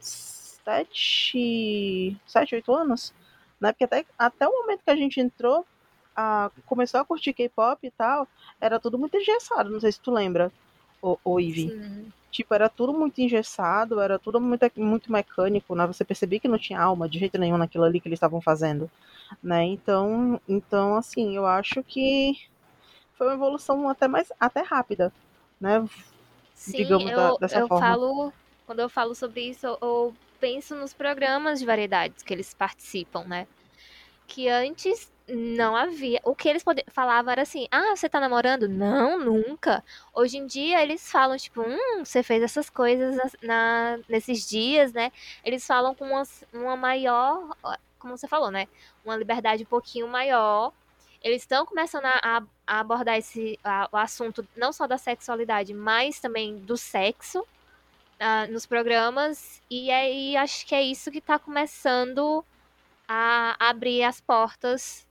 sete, sete oito anos, né? Porque até, até o momento que a gente entrou, a, começou a curtir K-pop e tal, era tudo muito engessado, não sei se tu lembra, o, o Ivy. Sim. Tipo, era tudo muito engessado, era tudo muito, muito mecânico, né? Você percebia que não tinha alma de jeito nenhum naquilo ali que eles estavam fazendo, né? Então, então, assim, eu acho que foi uma evolução até mais até rápida, né? Sim, Digamos eu, da- dessa eu forma. falo, quando eu falo sobre isso, eu- eu penso nos programas de variedades que eles participam, né? Que antes não havia. O que eles falavam era assim: ah, você tá namorando? Não, nunca. Hoje em dia eles falam, tipo, hum, você fez essas coisas na, nesses dias, né? Eles falam com uma, uma maior. Como você falou, né? Uma liberdade um pouquinho maior. Eles estão começando a, a- abordar esse, a- o assunto não só da sexualidade, mas também do sexo ah, nos programas. E aí acho que é isso que está começando a abrir as portas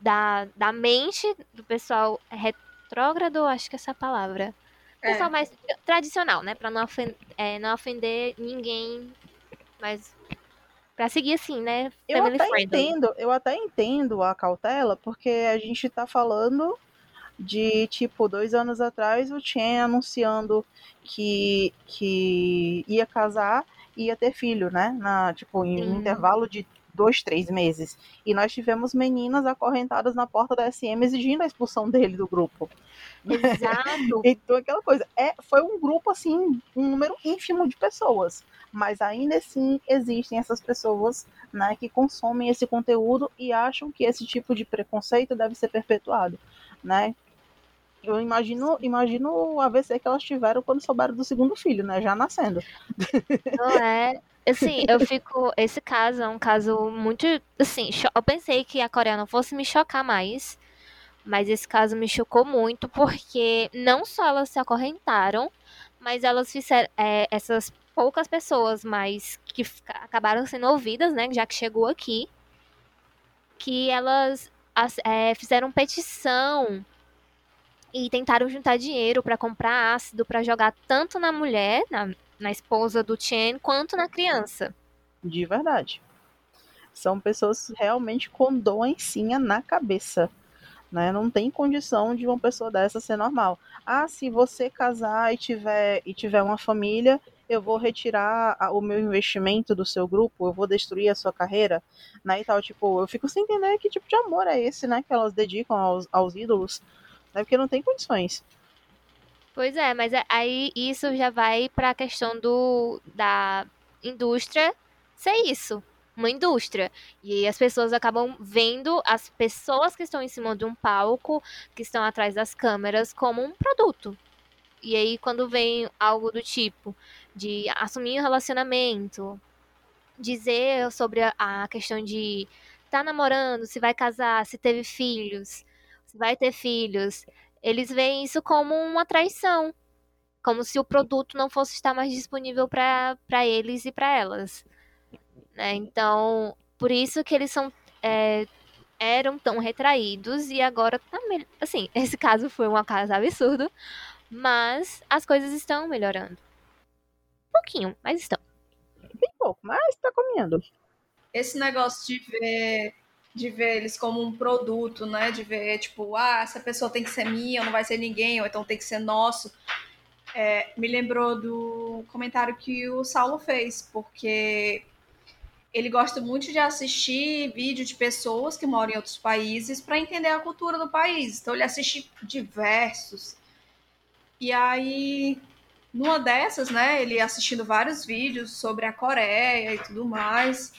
da, da mente do pessoal retrógrado, acho que é essa palavra. É. Pessoal mais tradicional, né? Pra não ofender, não ofender ninguém, mas pra seguir assim, né? Eu até friendly. entendo, eu até entendo a cautela, porque a gente tá falando de, tipo, dois anos atrás o Chen anunciando que, que ia casar e ia ter filho, né? Na, tipo, em um intervalo de dois, três meses. E nós tivemos meninas acorrentadas na porta da SM exigindo a expulsão dele do grupo. Exato. então, aquela coisa. É, foi um grupo, assim, um número ínfimo de pessoas. Mas ainda assim existem essas pessoas né, que consomem esse conteúdo e acham que esse tipo de preconceito deve ser perpetuado. Né? Eu imagino, imagino o AVC que elas tiveram quando souberam do segundo filho, né? Já nascendo. Não é. Assim, eu fico. Esse caso é um caso muito. Assim, eu pensei que a Coreia não fosse me chocar mais. Mas esse caso me chocou muito porque não só elas se acorrentaram, mas elas fizeram. É, essas poucas pessoas, mas que acabaram sendo ouvidas, né? Já que chegou aqui. Que elas é, fizeram petição e tentaram juntar dinheiro para comprar ácido para jogar tanto na mulher, na, na esposa do Chen, quanto na criança. De verdade. São pessoas realmente com doencinha na cabeça. Né? Não tem condição de uma pessoa dessa ser normal. Ah, se você casar e tiver, e tiver uma família, eu vou retirar o meu investimento do seu grupo, eu vou destruir a sua carreira, né? E tal, tipo, eu fico sem entender que tipo de amor é esse, né? Que elas dedicam aos, aos ídolos né? Porque não tem condições. Pois é, mas é, aí isso já vai para a questão do da indústria ser isso, uma indústria. E as pessoas acabam vendo as pessoas que estão em cima de um palco, que estão atrás das câmeras, como um produto. E aí, quando vem algo do tipo de assumir um relacionamento, dizer sobre a, questão de tá namorando, se vai casar, se teve filhos, vai ter filhos, eles veem isso como uma traição. Como se o produto não fosse estar mais disponível para eles e para elas. Né? Então, por isso que eles são. É, eram tão retraídos e agora tá assim, esse caso foi um caso absurdo, mas as coisas estão melhorando. Um pouquinho, mas estão. Bem pouco, mas tá comendo. Esse negócio de ver de ver eles como um produto, né? De ver, tipo, ah, essa pessoa tem que ser minha, ou não vai ser ninguém, ou então tem que ser nosso. É, me lembrou do comentário que o Saulo fez, porque ele gosta muito de assistir vídeo de pessoas que moram em outros países para entender a cultura do país. Então ele assiste diversos. E aí, numa dessas, né, ele assistindo vários vídeos sobre a Coreia e tudo mais.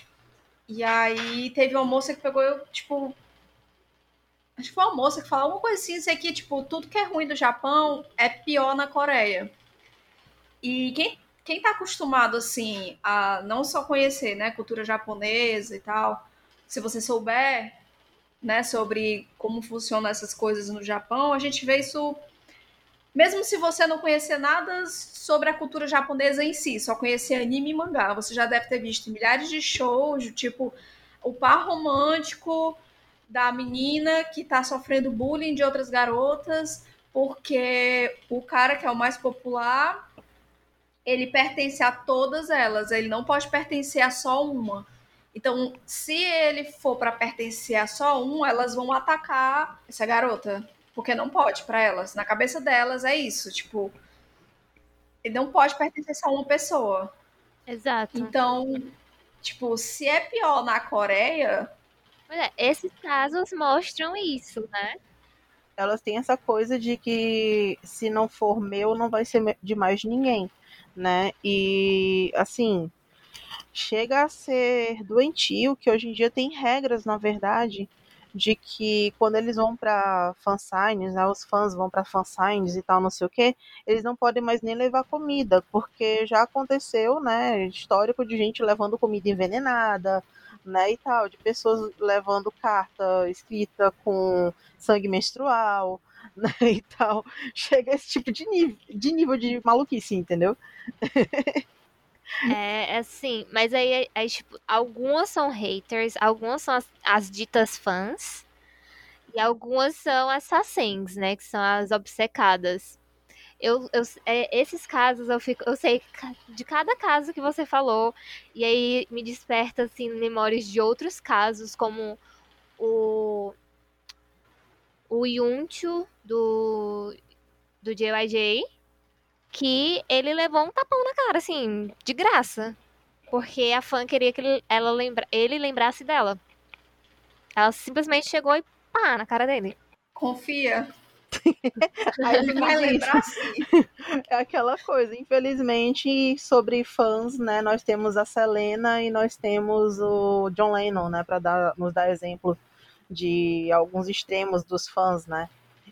E aí teve uma moça que pegou, eu, tipo. Acho que foi uma moça que falou alguma coisa assim, isso que, tipo, tudo que é ruim do Japão é pior na Coreia. E quem, quem tá acostumado, assim, a não só conhecer, né, cultura japonesa e tal, se você souber, né, sobre como funcionam essas coisas no Japão, a gente vê isso mesmo se você não conhecer nada sobre a cultura japonesa em si, só conhecer anime e mangá, você já deve ter visto milhares de shows, tipo o par romântico da menina que tá sofrendo bullying de outras garotas, porque o cara que é o mais popular, ele pertence a todas elas, ele não pode pertencer a só uma. Então, se ele for para pertencer a só um, elas vão atacar essa garota. Porque não pode para elas. Na cabeça delas é isso, tipo, ele não pode pertencer só a uma pessoa. Exato. Então, tipo, se é pior na Coreia. Olha, esses casos mostram isso, né? Elas têm essa coisa de que se não for meu, não vai ser de mais ninguém, né? E assim, chega a ser doentio que hoje em dia tem regras, na verdade, de que quando eles vão para fansigns, né, os fãs vão para fansigns e tal, não sei o que, eles não podem mais nem levar comida, porque já aconteceu, né, histórico de gente levando comida envenenada, né, e tal, de pessoas levando carta escrita com sangue menstrual, né, e tal. Chega a esse tipo de nível de, nível de maluquice, entendeu? É, assim, mas aí, aí, tipo, algumas são haters, algumas são as, as ditas fãs, e algumas são assassins, né? Que são as obcecadas. Eu, eu, é, esses casos eu fico, eu sei de cada caso que você falou, e aí me desperta assim memórias de outros casos, como o o Yunchu do do JYJ, que ele levou um tapão na cara, assim, de graça. porque a fã queria que ele, ela lembra, ele lembrasse dela. Ela simplesmente chegou e pá, na cara dele. Confia. Aí Ele vai lembrar sim. É aquela coisa, infelizmente, sobre fãs, né? Nós temos a Selena e nós temos o John Lennon, né? Para dar, nos dar exemplo de alguns extremos dos fãs, né?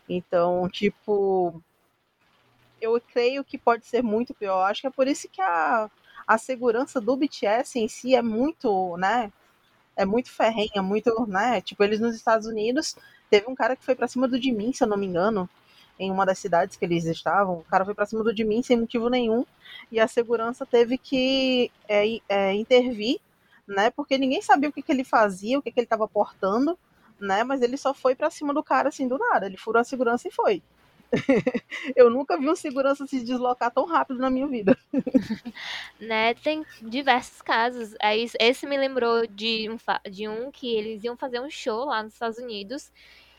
Então, tipo, eu creio que pode ser muito pior. Acho que é por isso que a, a segurança do BTS em si é muito, né? É muito ferrenha, muito, né? Tipo, eles nos Estados Unidos, teve um cara que foi para cima do Jimin, se eu não me engano, em uma das cidades que eles estavam. O cara foi para cima do Jimin sem motivo nenhum e a segurança teve que é, é, intervir, né? Porque ninguém sabia o que, que ele fazia, o que, que ele estava portando, né? Mas ele só foi para cima do cara assim do nada. Ele furou a segurança e foi. eu nunca vi um segurança se deslocar tão rápido na minha vida. né, tem diversos casos. Aí, esse me lembrou de um, de um que eles iam fazer um show lá nos Estados Unidos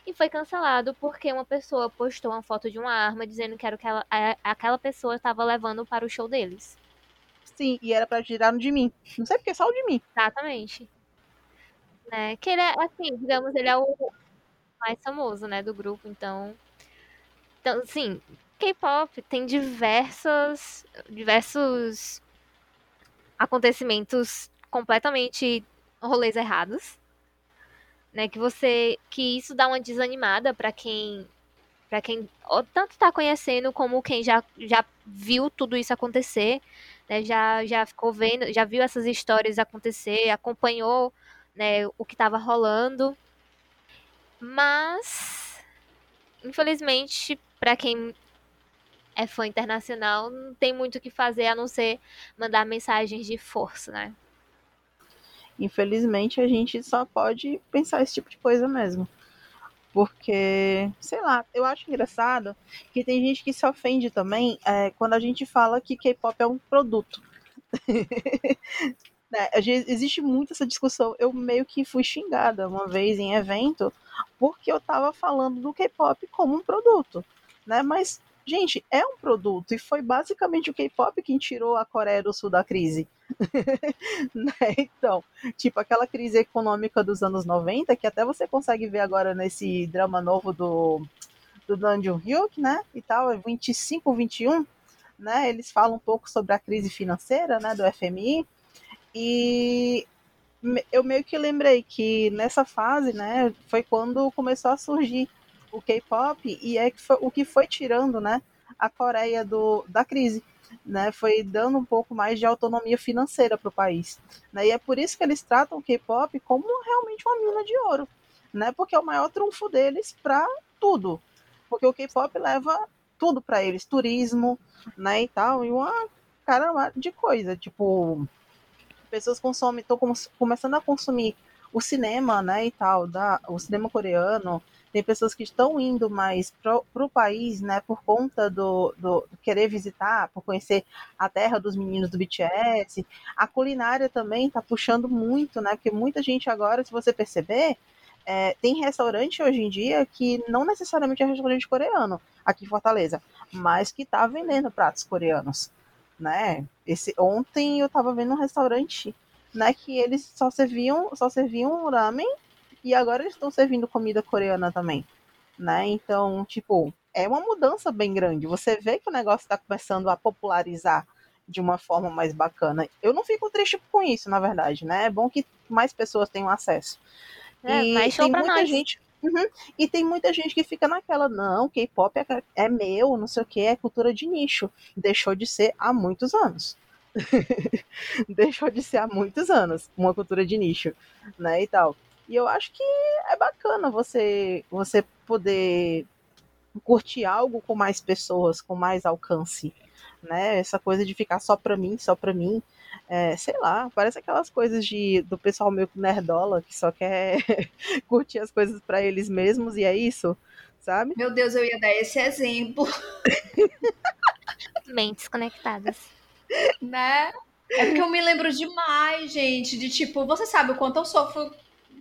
e foi cancelado porque uma pessoa postou uma foto de uma arma dizendo que era o que ela, a, aquela pessoa estava levando para o show deles. Sim, e era para tirar no de mim. Não sei porque só o de mim. Exatamente. Né, que ele é, assim, digamos, ele é o mais famoso, né, do grupo, então então, assim, K-pop tem diversas, diversos acontecimentos completamente rolês errados, né? Que você, que isso dá uma desanimada para quem, para quem tanto tá conhecendo como quem já, já viu tudo isso acontecer, né? Já, já ficou vendo, já viu essas histórias acontecer, acompanhou, né? O que estava rolando, mas infelizmente para quem é fã internacional, não tem muito o que fazer a não ser mandar mensagens de força, né? Infelizmente, a gente só pode pensar esse tipo de coisa mesmo. Porque, sei lá, eu acho engraçado que tem gente que se ofende também é, quando a gente fala que K-pop é um produto. né, existe muito essa discussão. Eu meio que fui xingada uma vez em evento porque eu tava falando do K-pop como um produto né? Mas, gente, é um produto e foi basicamente o K-pop quem tirou a Coreia do Sul da crise. né? Então, tipo, aquela crise econômica dos anos 90, que até você consegue ver agora nesse drama novo do, do Dan Jung-hyuk, né? E tal, 25, 21, né? Eles falam um pouco sobre a crise financeira, né, do FMI. E eu meio que lembrei que nessa fase, né, foi quando começou a surgir o K-pop e é o que foi tirando, né, a Coreia do, da crise. Né, foi dando um pouco mais de autonomia financeira para o país. Né, e é por isso que eles tratam o K-pop como realmente uma mina de ouro, né, porque é o maior trunfo deles para tudo. Porque o K-pop leva tudo para eles, turismo, né, e tal, e uma cara de coisa, tipo, pessoas consomem, estão começando a consumir o cinema, né, e tal, da, o cinema coreano, tem pessoas que estão indo mais para o país, né, por conta do, do, do, querer visitar, por conhecer a terra dos meninos do BTS. A culinária também está puxando muito, né, porque muita gente agora, se você perceber, é, tem restaurante hoje em dia que não necessariamente é restaurante coreano, aqui em Fortaleza, mas que está vendendo pratos coreanos, né? Esse, ontem eu estava vendo um restaurante, né, que eles só serviam, só serviam ramen e agora eles estão servindo comida coreana também, né? Então, tipo, é uma mudança bem grande. Você vê que o negócio está começando a popularizar de uma forma mais bacana. Eu não fico triste com isso, na verdade, né? É bom que mais pessoas tenham acesso. É, e tem muita nós. gente. Uhum, e tem muita gente que fica naquela, não, K-pop é, é meu, não sei o que, é cultura de nicho. Deixou de ser há muitos anos. Deixou de ser há muitos anos uma cultura de nicho, né? E tal. E eu acho que é bacana você você poder curtir algo com mais pessoas, com mais alcance, né? Essa coisa de ficar só pra mim, só pra mim, é, sei lá, parece aquelas coisas de, do pessoal meio nerdola que só quer curtir as coisas para eles mesmos e é isso, sabe? Meu Deus, eu ia dar esse exemplo. Mentes conectadas. Né? É porque eu me lembro demais, gente, de tipo, você sabe o quanto eu sofro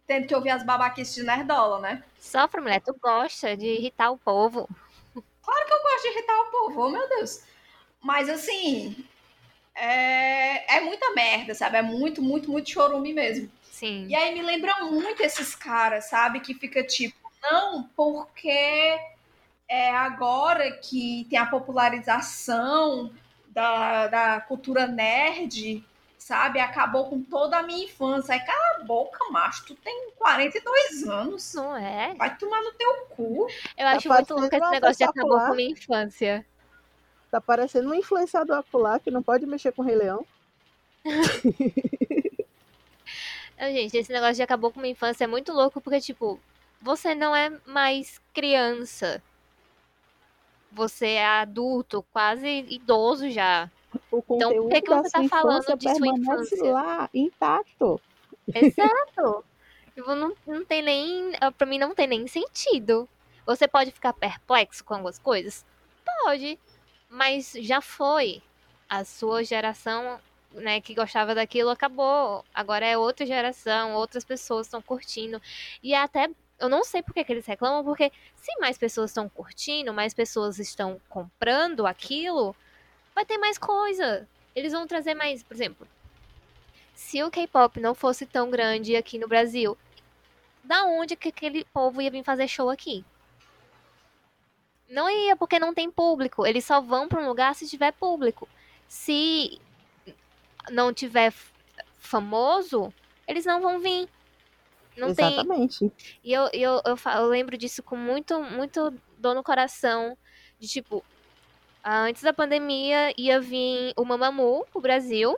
tendo que ouvir as babaquices de nerdola, né? Sofre, mulher, tu gosta de irritar o povo. Claro que eu gosto de irritar o povo, oh meu Deus. Mas assim, é, é muita merda, sabe? É muito, muito, muito chorume mesmo. Sim. E aí me lembra muito esses caras, sabe? Que fica tipo, não, porque é agora que tem a popularização da, da cultura nerd, sabe? Acabou com toda a minha infância. Aí, cala a boca, macho. Tu tem 42 anos. Não é? Vai tomar no teu cu. Eu acho muito louco esse negócio de acabou com a minha infância. Tá parecendo um influenciador acular que não pode mexer com o Rei Leão. gente, esse negócio de acabou com a minha infância é muito louco porque, tipo, você não é mais criança. Você é adulto, quase idoso já. O conteúdo então, por que, que você tá falando de sua infância? lá, intacto. Exato. Tipo, não, não tem nem. Pra mim, não tem nem sentido. Você pode ficar perplexo com algumas coisas? Pode mas já foi. A sua geração, né, que gostava daquilo acabou. Agora é outra geração, outras pessoas estão curtindo. E até eu não sei por que, que eles reclamam, porque se mais pessoas estão curtindo, mais pessoas estão comprando aquilo, vai ter mais coisa. Eles vão trazer mais, por exemplo, se o K-pop não fosse tão grande aqui no Brasil, da onde que aquele povo ia vir fazer show aqui? Não ia, porque não tem público. Eles só vão para um lugar se tiver público. Se não tiver famoso, eles não vão vir. Não Exatamente. Tem... E eu, eu, eu, eu, lembro disso com muito, muito dor no coração. De tipo, antes da pandemia ia vir o Mamamoo pro Brasil.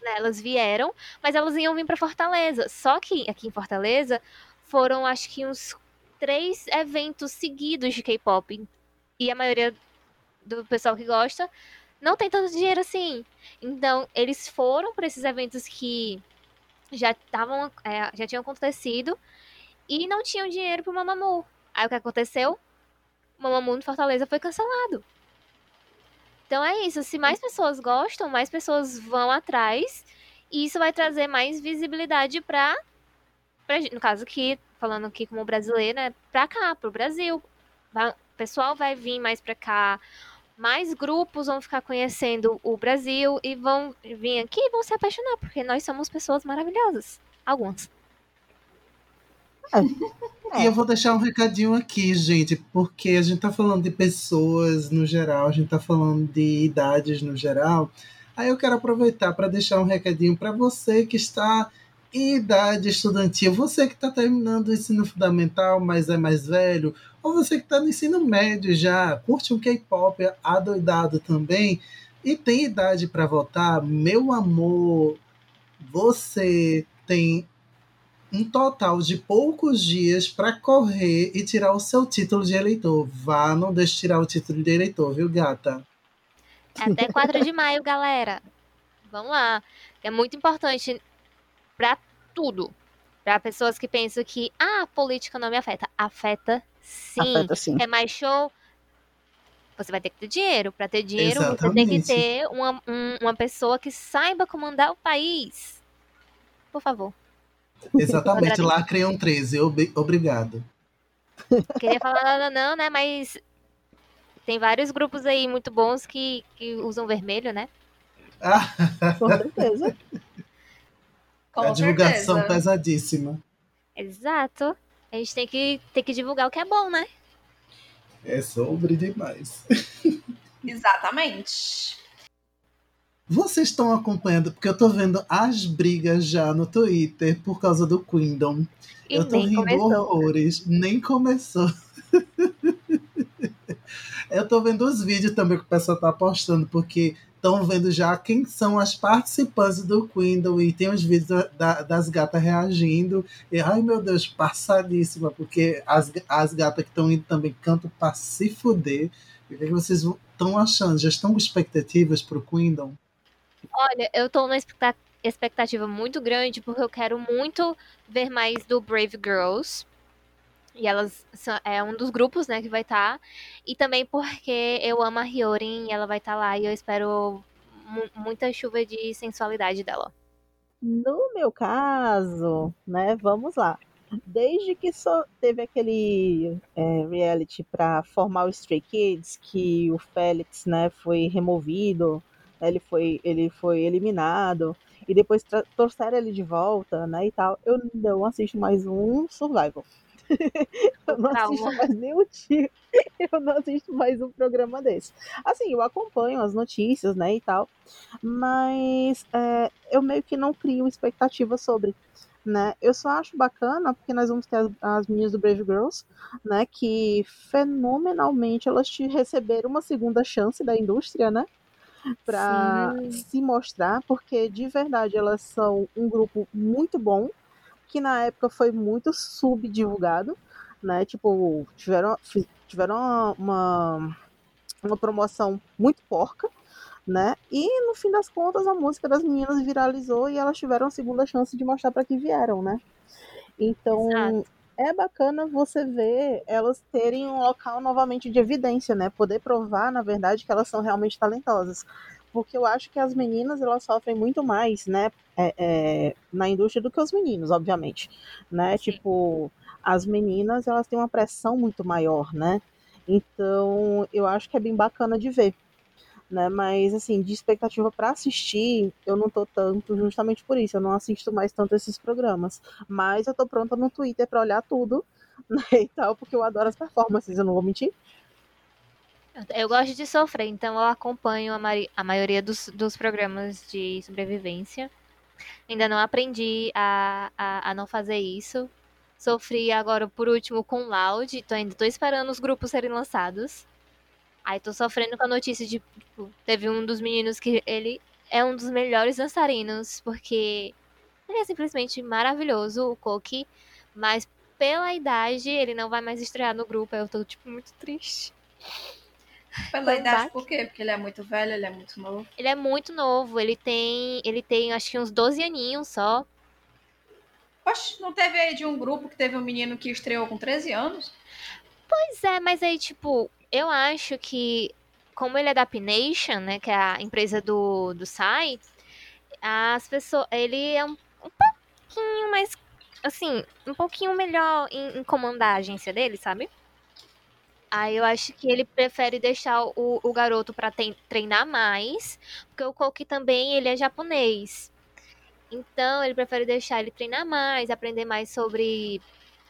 Né, elas vieram, mas elas iam vir para Fortaleza. Só que aqui em Fortaleza foram acho que uns três eventos seguidos de K-pop. E a maioria do pessoal que gosta não tem tanto dinheiro assim. Então, eles foram para esses eventos que já estavam é, já tinham acontecido e não tinham dinheiro pro Mamamoo. Aí o que aconteceu? O Mamamoo no Fortaleza foi cancelado. Então é isso, se mais pessoas gostam, mais pessoas vão atrás e isso vai trazer mais visibilidade para no caso aqui falando aqui como brasileira, é pra cá, pro Brasil. O pessoal vai vir mais pra cá, mais grupos vão ficar conhecendo o Brasil e vão vir aqui e vão se apaixonar, porque nós somos pessoas maravilhosas. Algumas. E eu vou deixar um recadinho aqui, gente, porque a gente tá falando de pessoas no geral, a gente tá falando de idades no geral. Aí eu quero aproveitar para deixar um recadinho para você que está idade estudantil, você que está terminando o ensino fundamental, mas é mais velho, ou você que está no ensino médio já, curte um K-pop adoidado também e tem idade para votar, meu amor, você tem um total de poucos dias para correr e tirar o seu título de eleitor. Vá, não deixe tirar o título de eleitor, viu, gata? Até 4 de maio, galera. Vamos lá. É muito importante para tudo. Para pessoas que pensam que ah, a política não me afeta. Afeta sim. Afeta, sim. É mais show. Você vai ter que ter dinheiro. Para ter dinheiro, Exatamente. você tem que ter uma, um, uma pessoa que saiba comandar o país. Por favor. Exatamente, lá criam 13. Obrigado. Queria falar nada não, né? Mas tem vários grupos aí muito bons que, que usam vermelho, né? Com certeza. Com a divulgação certeza. pesadíssima. Exato. A gente tem que, tem que divulgar o que é bom, né? É sobre demais. Exatamente. Vocês estão acompanhando, porque eu tô vendo as brigas já no Twitter por causa do Queendom. E eu tô rindo começou. horrores. Nem começou. eu tô vendo os vídeos também que o pessoal tá postando, porque estão vendo já quem são as participantes do Queendom e tem os vídeos da, das gatas reagindo. E ai meu Deus, passadíssima, porque as, as gatas que estão indo também cantam para se fuder. E o que vocês estão achando? Já estão com expectativas para o Queendom? Olha, eu estou numa expectativa muito grande porque eu quero muito ver mais do Brave Girls. E elas são, é um dos grupos, né, que vai estar. Tá. E também porque eu amo a Hyorin e ela vai estar tá lá e eu espero muita chuva de sensualidade dela. No meu caso, né, vamos lá. Desde que só teve aquele é, reality para formar o Stray Kids, que o Félix, né, foi removido Ele foi, ele foi eliminado e depois trouxeram ele de volta, né, e tal. Eu não assisto mais um Survival. eu não Calma. assisto mais nenhum tipo. Eu não assisto mais um programa desse. Assim, eu acompanho as notícias, né, e tal. Mas é, eu meio que não crio expectativa sobre. Né? Eu só acho bacana porque nós vamos ter as, as meninas do Brave Girls, né? Que fenomenalmente elas te receberam uma segunda chance da indústria, né? Para se mostrar, porque de verdade elas são um grupo muito bom, que na época foi muito subdivulgado, né? Tipo, tiveram, tiveram uma, uma promoção muito porca, né? E no fim das contas a música das meninas viralizou e elas tiveram a segunda chance de mostrar para que vieram, né? Então Exato. É bacana você ver elas terem um local novamente de evidência, né? Poder provar, na verdade, que elas são realmente talentosas porque eu acho que as meninas elas sofrem muito mais, né, é, é, na indústria do que os meninos, obviamente, né? Sim. Tipo, as meninas elas têm uma pressão muito maior, né? Então, eu acho que é bem bacana de ver, né? Mas assim, de expectativa para assistir, eu não tô tanto, justamente por isso, eu não assisto mais tanto esses programas. Mas eu tô pronta no Twitter para olhar tudo, né, e tal, porque eu adoro as performances, eu não vou mentir. Eu gosto de sofrer, então eu acompanho a, a maioria dos, dos programas de sobrevivência. Ainda não aprendi a, a, a, não fazer isso. Sofri agora, por último, com Loud. Então ainda tô esperando os grupos serem lançados. Aí tô sofrendo com a notícia de. Tipo, teve um dos meninos que ele é um dos melhores dançarinos, porque ele é simplesmente maravilhoso, o Koki. Mas pela idade, ele não vai mais estrear no grupo. Eu tô, tipo, muito triste. Pela idade, por quê? Porque ele é muito velho, ele é muito novo. Ele é muito novo, ele tem. Ele tem acho que uns 12 aninhos só. Oxe, não teve aí de um grupo que teve um menino que estreou com 13 anos? Pois é, mas aí, tipo, eu acho que, como ele é da Pination, né, que é a empresa do, do site, as pessoas. Ele é um, um pouquinho mais. Assim, um pouquinho melhor em, em comandar a agência dele, sabe? Aí eu acho que ele prefere deixar o, o garoto para treinar mais, porque o Koki também ele é japonês. Então ele prefere deixar ele treinar mais, aprender mais sobre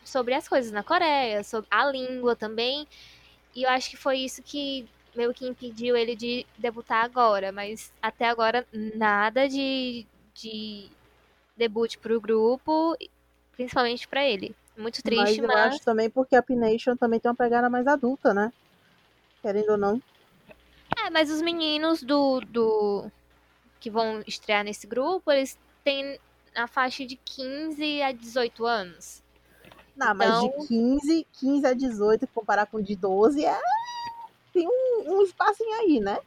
sobre as coisas na Coreia, sobre a língua também. E eu acho que foi isso que meio que impediu ele de debutar agora, mas até agora nada de, de debut pro grupo, principalmente para ele. Muito triste, mas. eu acho também porque a Pination também tem uma pegada mais adulta, né? Querendo ou não. É, mas os meninos do, do que vão estrear nesse grupo, eles têm a faixa de 15 a 18 anos. Não, então... mas de então 15, 15 a 18, comparar com de 12, é... tem um, um espacinho aí, né?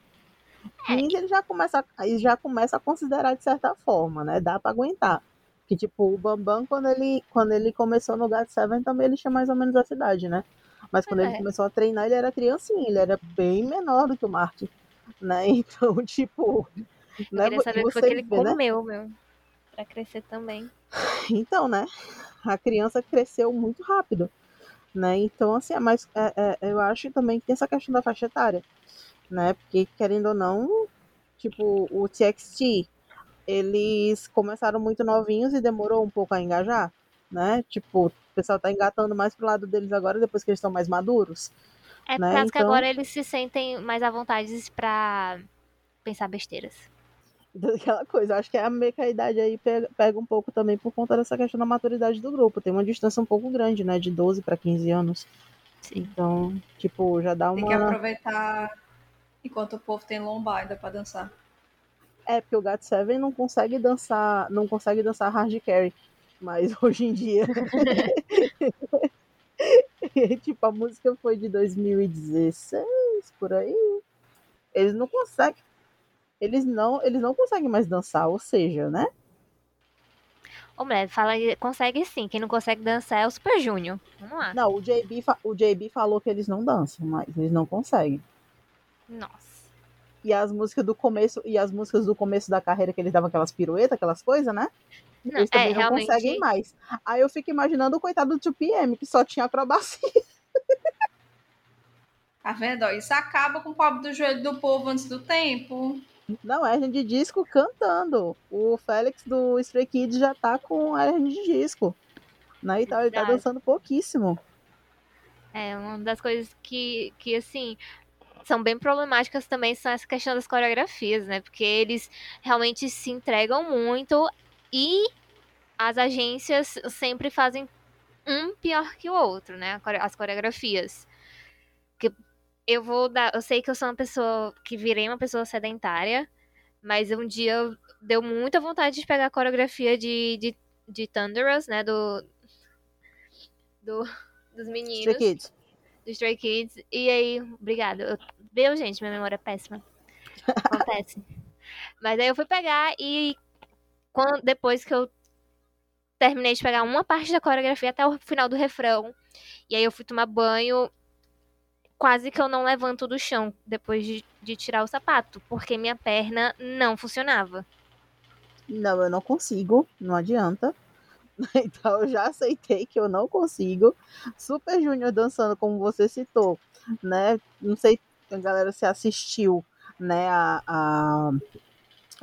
15 é. ele já começa, ele já começa a considerar de certa forma, né? Dá para aguentar. Que, tipo, o Bambam, quando ele, quando ele começou no God Seven, também ele tinha mais ou menos a cidade, né? Mas quando é. ele começou a treinar, ele era criancinha, ele era bem menor do que o Martin, né? Então, tipo... Eu né? queria saber o que ele vê, né? comeu, né? meu, pra crescer também. Então, né? A criança cresceu muito rápido, né? Então, assim, é mais, é, é, eu acho também que tem essa questão da faixa etária, né? Porque, querendo ou não, tipo, o TXT, eles começaram muito novinhos e demorou um pouco a engajar, né? Tipo, o pessoal tá engatando mais pro lado deles agora, depois que eles estão mais maduros. É né? por causa então... que agora eles se sentem mais à vontade para pensar besteiras. Aquela coisa, acho que a meio que a idade aí pega, pega, um pouco também por conta dessa questão da maturidade do grupo. Tem uma distância um pouco grande, né? De 12 para 15 anos. Sim. Então, tipo, já dá uma. Tem que aproveitar enquanto o povo tem lombar ainda pra dançar. É, porque o Gat Seven não consegue dançar, não consegue dançar hard carry. Mas hoje em dia. tipo, a música foi de 2016, por aí. Eles não conseguem. Eles não, eles não conseguem mais dançar, ou seja, né? Ô, mulher, fala, consegue sim. Quem não consegue dançar é o Super Junior. Vamos lá. Não, o JB, o JB falou que eles não dançam, mas eles não conseguem. Nossa e as músicas do começo e as músicas do começo da carreira que eles davam aquelas piruetas, aquelas coisas, né? Não, eles também é, não realmente... conseguem mais. Aí eu fico imaginando o coitado do 2PM, que só tinha acrobacia. Tá vendo? Isso acaba com o pobre do joelho do povo antes do tempo. Não, é de disco cantando. O Félix do Stray Kids já tá com a de disco. Né? Então ele tá dançando pouquíssimo. É, uma das coisas que, que assim, são bem problemáticas também são essa questão das coreografias, né? Porque eles realmente se entregam muito e as agências sempre fazem um pior que o outro, né? As coreografias. Eu vou dar. Eu sei que eu sou uma pessoa que virei uma pessoa sedentária, mas um dia deu muita vontade de pegar a coreografia de, de, de Thunderous, né? Do. Do, dos meninos. Stray Kids. Do Stray Kids. E aí, obrigada. Eu, meu, gente, minha memória é péssima. Acontece. mas aí eu fui pegar e quando, depois que eu terminei de pegar uma parte da coreografia até o final do refrão. E aí eu fui tomar banho. Quase que eu não levanto do chão depois de, de tirar o sapato, porque minha perna não funcionava. Não, eu não consigo, não adianta. Então eu já aceitei que eu não consigo. Super Junior dançando, como você citou, né? Não sei a galera se assistiu, né, a, a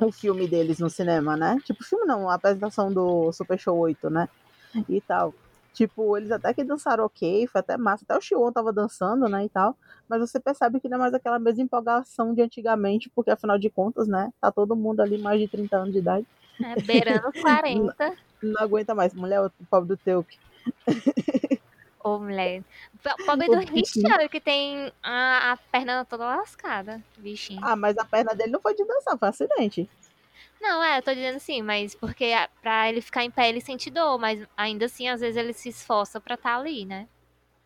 o filme deles no cinema, né? Tipo, filme não, a apresentação do Super Show 8, né? E tal. Tipo, eles até que dançaram ok, foi até massa. Até o Xion tava dançando, né, e tal. Mas você percebe que não é mais aquela mesma empolgação de antigamente, porque afinal de contas, né, tá todo mundo ali mais de 30 anos de idade. É, beirando 40. não, não aguenta mais. Mulher, o pobre do Teuk. Ô, mulher. O pobre do Richard, que tem a, a perna toda lascada, bichinho. Ah, mas a perna dele não foi de dançar, foi um acidente. Não, é, eu tô dizendo assim, mas porque pra ele ficar em pé ele sente dor, mas ainda assim, às vezes ele se esforça pra estar tá ali, né?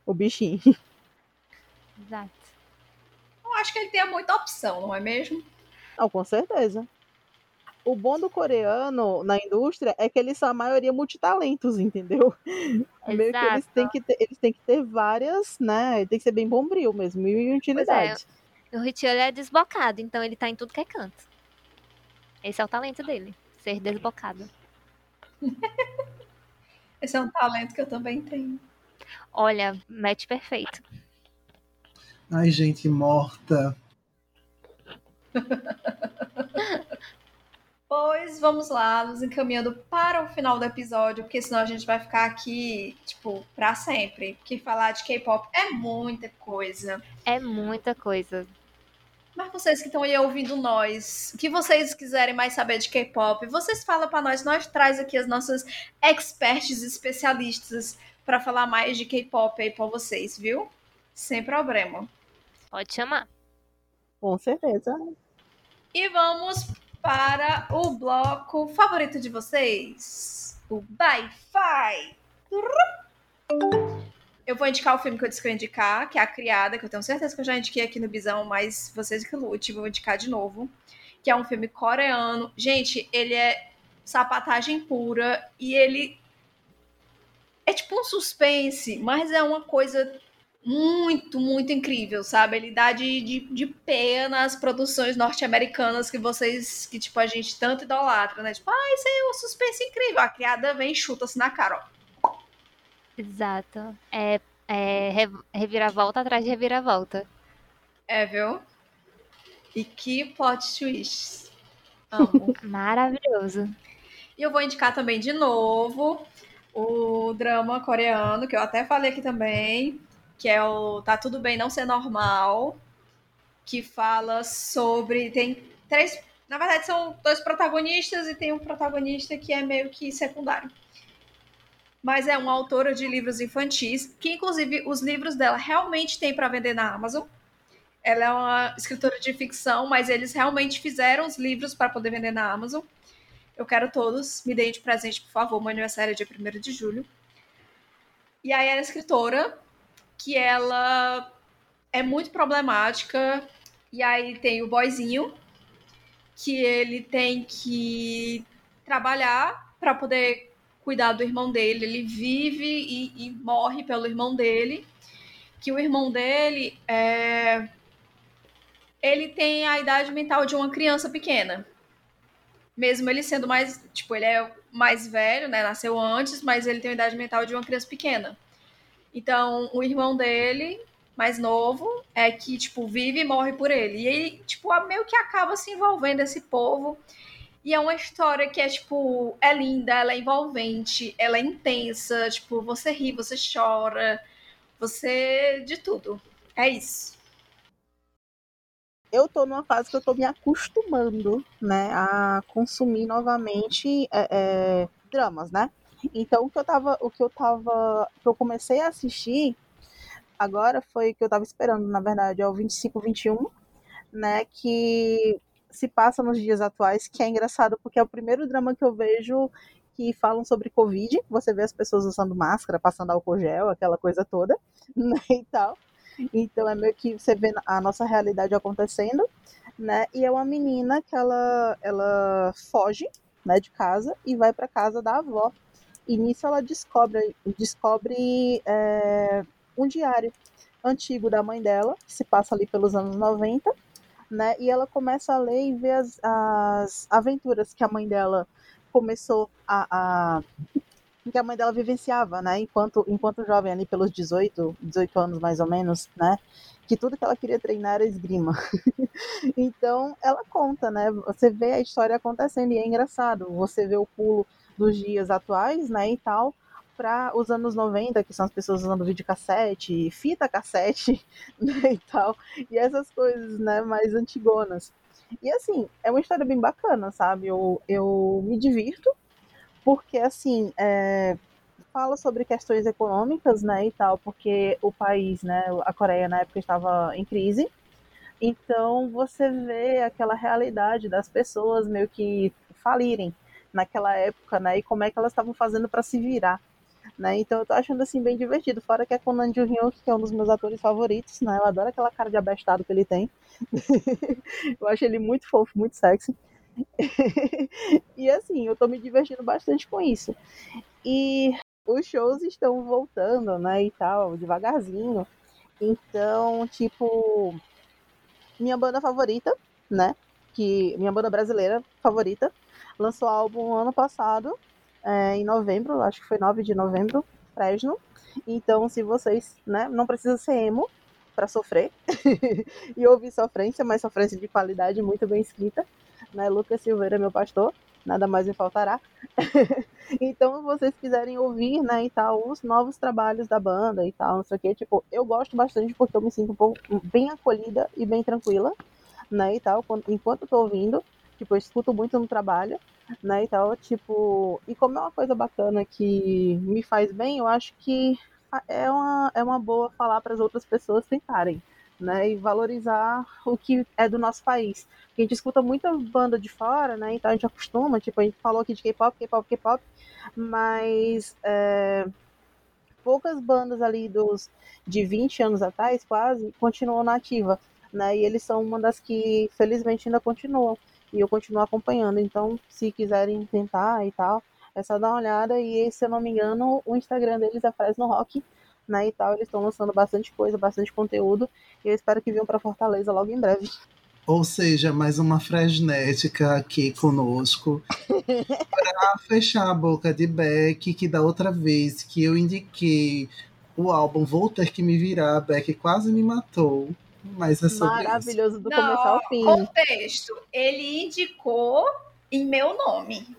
O bichinho. Exato. Eu acho que ele tem muita opção, não é mesmo? Não, com certeza o bom do coreano na indústria é que eles são a maioria multitalentos, entendeu? Exato. Meio que eles têm que ter, eles têm que ter várias, né? Tem que ser bem bombril mesmo, e utilidade. É. O Richie é desbocado, então ele tá em tudo que é canto. Esse é o talento dele, ser desbocado. Esse é um talento que eu também tenho. Olha, match perfeito. Ai, gente morta. Pois vamos lá, nos encaminhando para o final do episódio, porque senão a gente vai ficar aqui, tipo, para sempre. Porque falar de K-pop é muita coisa. É muita coisa. Mas vocês que estão aí ouvindo nós, o que vocês quiserem mais saber de K-pop, vocês falam para nós, nós traz aqui as nossas experts especialistas para falar mais de K-pop aí para vocês, viu? Sem problema. Pode chamar. Com certeza. E vamos para o bloco favorito de vocês, o Bi-Fi. Eu vou indicar o filme que eu disse que eu ia indicar, que é A Criada, que eu tenho certeza que eu já indiquei aqui no Bisão, mas vocês que lute, vou indicar de novo. Que é um filme coreano. Gente, ele é sapatagem pura e ele é tipo um suspense, mas é uma coisa muito, muito incrível, sabe? Ele dá de, de, de pé nas produções norte-americanas que vocês, que tipo, a gente tanto idolatra, né? Tipo, ah, isso aí é um suspense incrível. A criada vem e chuta-se na cara, ó. Exato. É, é reviravolta atrás de reviravolta. É, viu? E que plot twist. Amo. Maravilhoso. E eu vou indicar também de novo o drama coreano, que eu até falei aqui também, que é o Tá Tudo Bem Não Ser Normal, que fala sobre. Tem três. Na verdade, são dois protagonistas e tem um protagonista que é meio que secundário. Mas é uma autora de livros infantis, que inclusive os livros dela realmente tem para vender na Amazon. Ela é uma escritora de ficção, mas eles realmente fizeram os livros para poder vender na Amazon. Eu quero todos, me deem de presente, por favor. Meu aniversário é dia 1 de julho. E aí ela é escritora, que ela é muito problemática. E aí tem o boyzinho, que ele tem que trabalhar para poder cuidar do irmão dele. Ele vive e, e, morre pelo irmão dele. Que o irmão dele é... ele tem a idade mental de uma criança pequena. Mesmo ele sendo mais, tipo, ele é mais velho, né? Nasceu antes, mas ele tem a idade mental de uma criança pequena. Então, o irmão dele mais novo, é que, tipo, vive e morre por ele. E aí, tipo, meio que acaba se envolvendo esse povo. E é uma história que é, tipo, é linda, ela é envolvente, ela é intensa, tipo, você ri, você chora, você. de tudo. É isso. Eu tô numa fase que eu tô me acostumando, né, a consumir novamente é, é, dramas, né? Então o que eu tava. O que eu tava. que eu comecei a assistir agora foi o que eu tava esperando, na verdade, é o 25, 21, né? Que se passa nos dias atuais, que é engraçado, porque é o primeiro drama que eu vejo que falam sobre Covid. Você vê as pessoas usando máscara, passando álcool gel, aquela coisa toda, né, e tal. Então é meio que você vê a nossa realidade acontecendo, né? E é uma menina que ela, ela foge, né, de casa e vai para casa da avó. E nisso ela descobre, descobre é, um diário antigo da mãe dela, que se passa ali pelos anos 90, né? E ela começa a ler e ver as, as aventuras que a mãe dela começou a, a que a mãe dela vivenciava, né? Enquanto, enquanto jovem ali pelos 18, 18 anos mais ou menos, né? Que tudo que ela queria treinar era esgrima. então ela conta, né? Você vê a história acontecendo e é engraçado. Você vê o pulo dos dias atuais, né? E tal, para os anos 90, que são as pessoas usando videocassete, fita cassete, né, e tal, e essas coisas, né, mais antigonas. E assim, é uma história bem bacana, sabe? Eu, eu me divirto, porque assim, é, fala sobre questões econômicas, né, e tal, porque o país, né, a Coreia na época estava em crise, então você vê aquela realidade das pessoas meio que falirem naquela época, né, e como é que elas estavam fazendo para se virar. Né? Então eu tô achando assim bem divertido. Fora que é com o Nam Hyun, que é um dos meus atores favoritos, né? Eu adoro aquela cara de abestado que ele tem. eu acho ele muito fofo, muito sexy. e assim, eu tô me divertindo bastante com isso. E os shows estão voltando, né, e tal, devagarzinho. Então, tipo, minha banda favorita, né, que minha banda brasileira favorita, lançou álbum ano passado é, em novembro, acho que foi 9 de novembro, Fresno. Então, se vocês, né, não precisa ser emo para sofrer e ouvir sofrência, mas sofrência de qualidade muito bem escrita, né? Lucas Silveira, meu pastor, nada mais me faltará. então, se vocês quiserem ouvir, né, e tal, os novos trabalhos da banda e tal, não sei o tipo, eu gosto bastante porque eu me sinto um pouco bem acolhida e bem tranquila, né, e tal, enquanto eu tô ouvindo, tipo, eu escuto muito no trabalho, né, e tal, tipo, e como é uma coisa bacana que me faz bem, eu acho que é uma, é uma boa falar para as outras pessoas tentarem, né, e valorizar o que é do nosso país. A gente escuta muita banda de fora, né, então a gente acostuma, tipo, a gente falou aqui de K-pop, K-pop, K-pop, mas é, poucas bandas ali dos de 20 anos atrás, quase, continuam nativa, né, e eles são uma das que, felizmente, ainda continuam e eu continuo acompanhando. Então, se quiserem tentar e tal, é só dar uma olhada. E se eu não me engano, o Instagram deles é Fresno Rock, né? E tal, eles estão lançando bastante coisa, bastante conteúdo. E eu espero que venham para Fortaleza logo em breve. Ou seja, mais uma Fresnética aqui conosco. para fechar a boca de Beck, que da outra vez que eu indiquei o álbum Vou Ter Que Me Virar, Beck quase me matou. Mas é sobre Maravilhoso isso. do Não, começo ao fim. Contexto. Ele indicou em meu nome.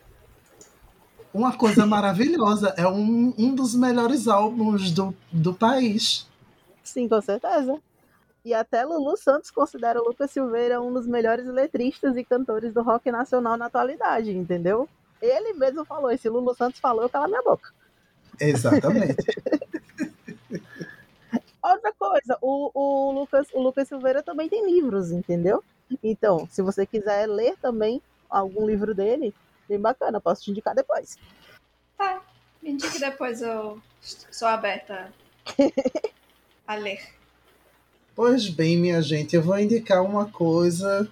Uma coisa maravilhosa. É um, um dos melhores álbuns do, do país. Sim, com certeza. E até Lulu Santos considera o Lucas Silveira um dos melhores letristas e cantores do rock nacional na atualidade, entendeu? Ele mesmo falou, e se Lulu Santos falou, eu cala minha boca. Exatamente. Outra coisa, o, o, Lucas, o Lucas Silveira também tem livros, entendeu? Então, se você quiser ler também algum livro dele, bem bacana, posso te indicar depois. Tá, me indique depois, eu sou aberta a ler. Pois bem, minha gente, eu vou indicar uma coisa.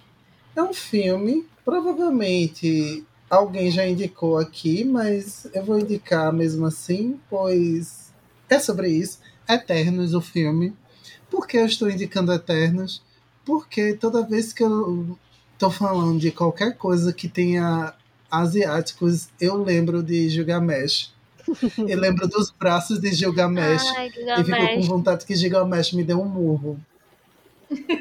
É um filme, provavelmente alguém já indicou aqui, mas eu vou indicar mesmo assim, pois é sobre isso. Eternos, o filme. Por que eu estou indicando Eternos? Porque toda vez que eu estou falando de qualquer coisa que tenha asiáticos, eu lembro de Gilgamesh. Eu lembro dos braços de Gilgamesh. Ai, E ficou com Gilgamesh. vontade que Gilgamesh me dê um murro.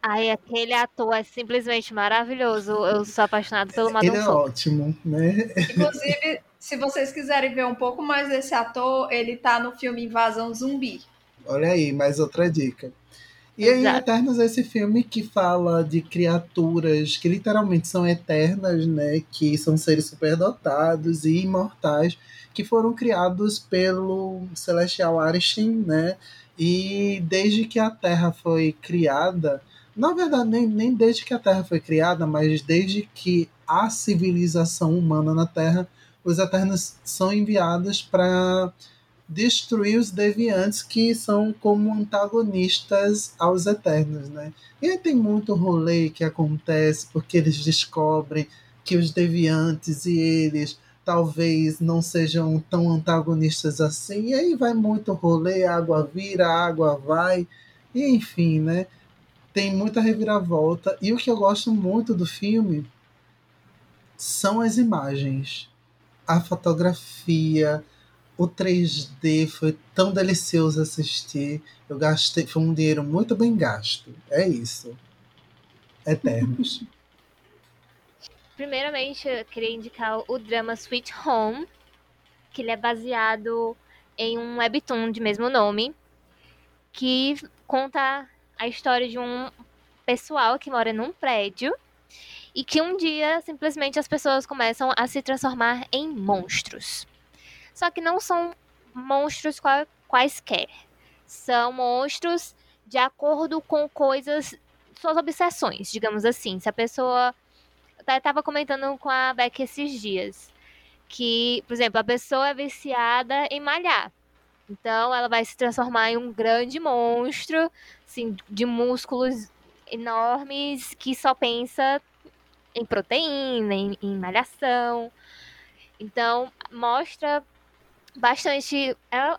Ai, aquele ator é simplesmente maravilhoso. Eu sou apaixonada pelo Madon Ele é ótimo, né? Inclusive, se vocês quiserem ver um pouco mais desse ator, ele tá no filme Invasão Zumbi. Olha aí, mais outra dica. E aí, Exato. Eternos é esse filme que fala de criaturas que literalmente são eternas, né? Que são seres superdotados e imortais, que foram criados pelo Celestial Arishin, né? E desde que a Terra foi criada, na verdade, nem, nem desde que a Terra foi criada, mas desde que a civilização humana na Terra, os Eternos são enviados para destruir os deviantes que são como antagonistas aos eternos, né? E aí tem muito rolê que acontece porque eles descobrem que os deviantes e eles talvez não sejam tão antagonistas assim. E aí vai muito rolê, água vira, água vai, e enfim, né? Tem muita reviravolta. E o que eu gosto muito do filme são as imagens, a fotografia, o 3D foi tão delicioso assistir. Eu gastei, foi um dinheiro muito bem gasto. É isso. Eternos. Primeiramente, eu queria indicar o drama Sweet Home, que ele é baseado em um webtoon de mesmo nome, que conta a história de um pessoal que mora num prédio e que um dia simplesmente as pessoas começam a se transformar em monstros. Só que não são monstros qua- quaisquer. São monstros de acordo com coisas, suas obsessões, digamos assim. Se a pessoa eu estava comentando com a Beck esses dias que, por exemplo, a pessoa é viciada em malhar. Então, ela vai se transformar em um grande monstro, assim, de músculos enormes, que só pensa em proteína, em, em malhação. Então, mostra bastante. É,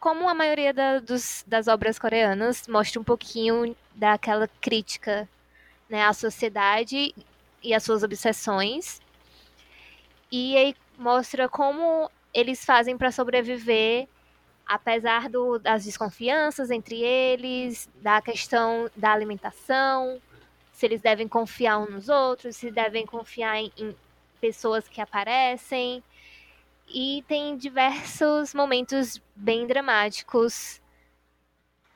como a maioria da- dos- das obras coreanas, mostra um pouquinho daquela crítica né, à sociedade e as suas obsessões. E aí mostra como eles fazem para sobreviver, apesar do- das desconfianças entre eles, da questão da alimentação, se eles devem confiar uns nos outros, se devem confiar em, em pessoas que aparecem. E tem diversos momentos bem dramáticos.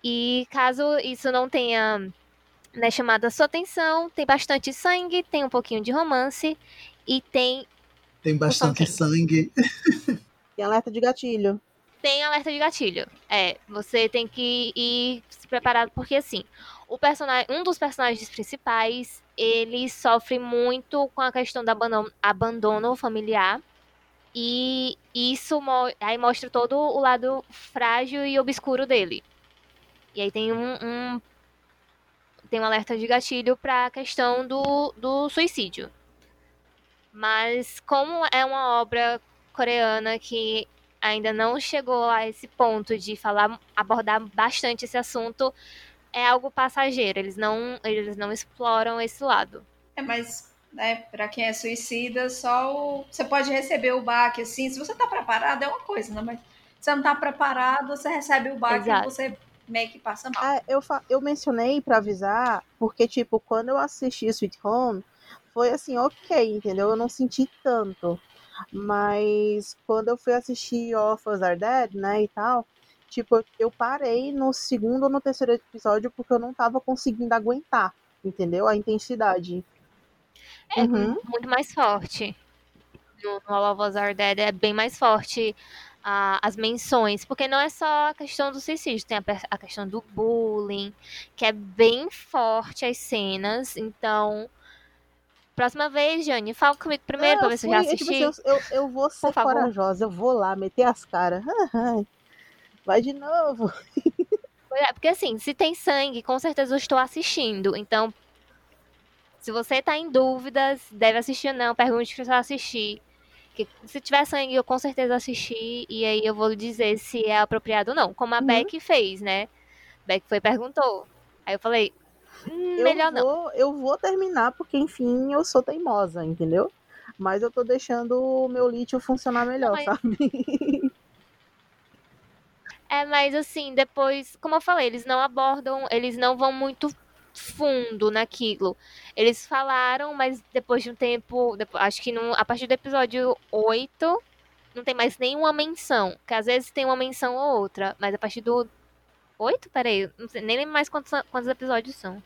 E caso isso não tenha né, chamado a sua atenção. Tem bastante sangue, tem um pouquinho de romance e tem, Tem bastante sangue. Tem alerta de gatilho. tem alerta de gatilho. É, você tem que ir se preparado porque assim, o personagem, um dos personagens principais, ele sofre muito com a questão do abandono, familiar. E isso aí mostra todo o lado frágil e obscuro dele. E aí tem um, um- tem um alerta de gatilho para a questão do, do suicídio. Mas como é uma obra coreana que ainda não chegou a esse ponto de falar, abordar bastante esse assunto, é algo passageiro. Eles não, eles não exploram esse lado. É, mas, né, pra quem é suicida, só o... você pode receber o baque, assim. Se você tá preparado, é uma coisa, né? Mas se você não tá preparado, você recebe o baque Exato. e você meio que passa mal. É, eu, fa- eu mencionei pra avisar, porque, tipo, quando eu assisti Sweet Home, foi assim, ok, entendeu? Eu não senti tanto. Mas quando eu fui assistir Orphans Are Dead, né, e tal, tipo, eu parei no segundo ou no terceiro episódio porque eu não tava conseguindo aguentar, entendeu? A intensidade. É Uhum. muito mais forte. No, no All of Us Are Dead é bem mais forte as menções, porque não é só a questão do suicídio, tem a, a questão do bullying, que é bem forte as cenas. Então, próxima vez, Jane, fala comigo primeiro Ah, pra ver se eu já fui, tipo assisti. assim, eu, eu, eu vou ser corajosa, eu vou lá meter as caras. Vai de novo. É, Porque assim, se tem sangue, com certeza eu estou assistindo. Então, se você tá em dúvidas, deve assistir ou não, pergunte se você vai assistir. Que se tiver sangue, eu com certeza assisti. E aí eu vou dizer se é apropriado ou não. Como a Uhum. Beck fez, né? Beck foi e perguntou. Aí eu falei, "Hum, melhor eu não. vou, Eu vou terminar porque, enfim, eu sou teimosa, entendeu? Mas eu tô deixando o meu lítio funcionar melhor, Mas- sabe? É, mas assim, depois, como eu falei, eles não abordam, eles não vão muito fundo naquilo. Eles falaram, mas depois de um tempo, depo- acho que no, a partir do episódio 8, não tem mais nenhuma menção. Que às vezes tem uma menção ou outra, mas a partir do 8, peraí, não sei, nem lembro mais quantos, quantos episódios são.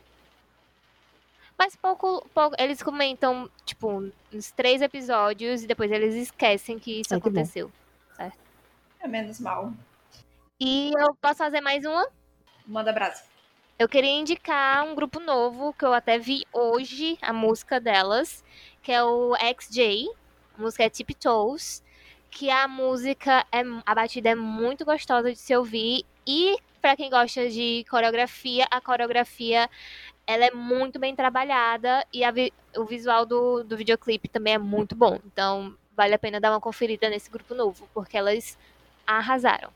Mas pouco, pouco, eles comentam, tipo, uns três episódios e depois eles esquecem que isso que bom. aconteceu. É menos mal. E eu posso fazer mais uma? Manda brasa. Eu queria indicar um grupo novo que eu até vi hoje a música delas, que é o XJ. A música é Tiptoes, que a música é a batida é muito gostosa de se ouvir e pra quem gosta de coreografia, a coreografia ela é muito bem trabalhada e vi- o visual do, do videoclipe também é muito bom. Então, vale a pena dar uma conferida nesse grupo novo, porque elas arrasaram.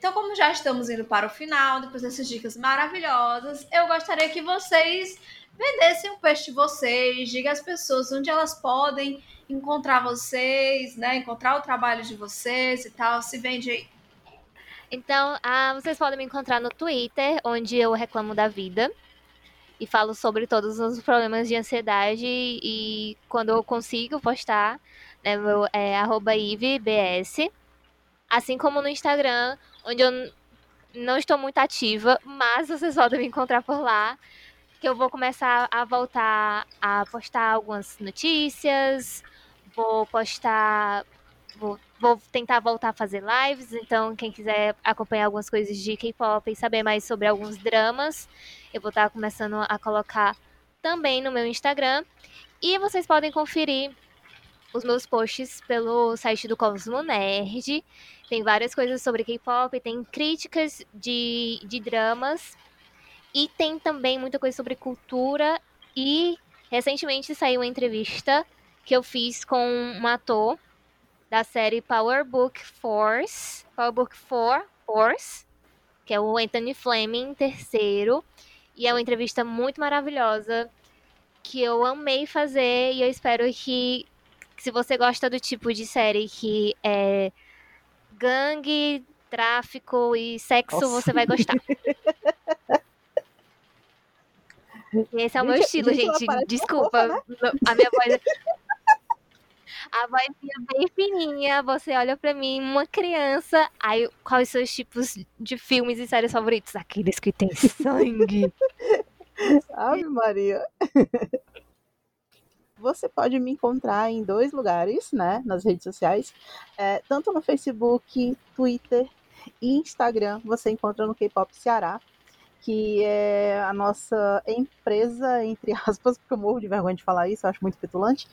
Então, como já estamos indo para o final, depois dessas dicas maravilhosas, eu gostaria que vocês vendessem o peixe de vocês, diga às pessoas onde elas podem encontrar vocês, né? Encontrar o trabalho de vocês e tal. Se vende aí. Então, ah, vocês podem me encontrar no Twitter, onde eu reclamo da vida e falo sobre todos os problemas de ansiedade e quando eu consigo postar, né, meu é arroba assim como no Instagram, onde eu não estou muito ativa, mas vocês podem me encontrar por lá, que eu vou começar a voltar a postar algumas notícias, vou postar Vou, vou tentar voltar a fazer lives, então quem quiser acompanhar algumas coisas de K-pop e saber mais sobre alguns dramas, eu vou estar começando a colocar também no meu Instagram. E vocês podem conferir os meus posts pelo site do Cosmo Nerd. Tem várias coisas sobre K-pop, tem críticas de, de dramas e tem também muita coisa sobre cultura. E recentemente saiu uma entrevista que eu fiz com um ator da série Power Book Force, Power Book 4 Force, que é o Anthony Fleming terceiro, e é uma entrevista muito maravilhosa que eu amei fazer e eu espero que se você gosta do tipo de série que é gangue, tráfico e sexo, Nossa. você vai gostar. Esse é o meu Gente, estilo, gente, Desculpa. fofa, A minha voz é a vozinha bem fininha, você olha pra mim, uma criança. Aí, quais são os tipos de filmes e séries favoritos? Aqueles que tem sangue. Ave Maria. Você pode me encontrar em dois lugares, né, nas redes sociais, é, tanto no Facebook, Twitter e Instagram. Você encontra no K-pop Ceará, que é a nossa empresa, entre aspas, porque eu morro de vergonha de falar isso, eu acho muito petulante,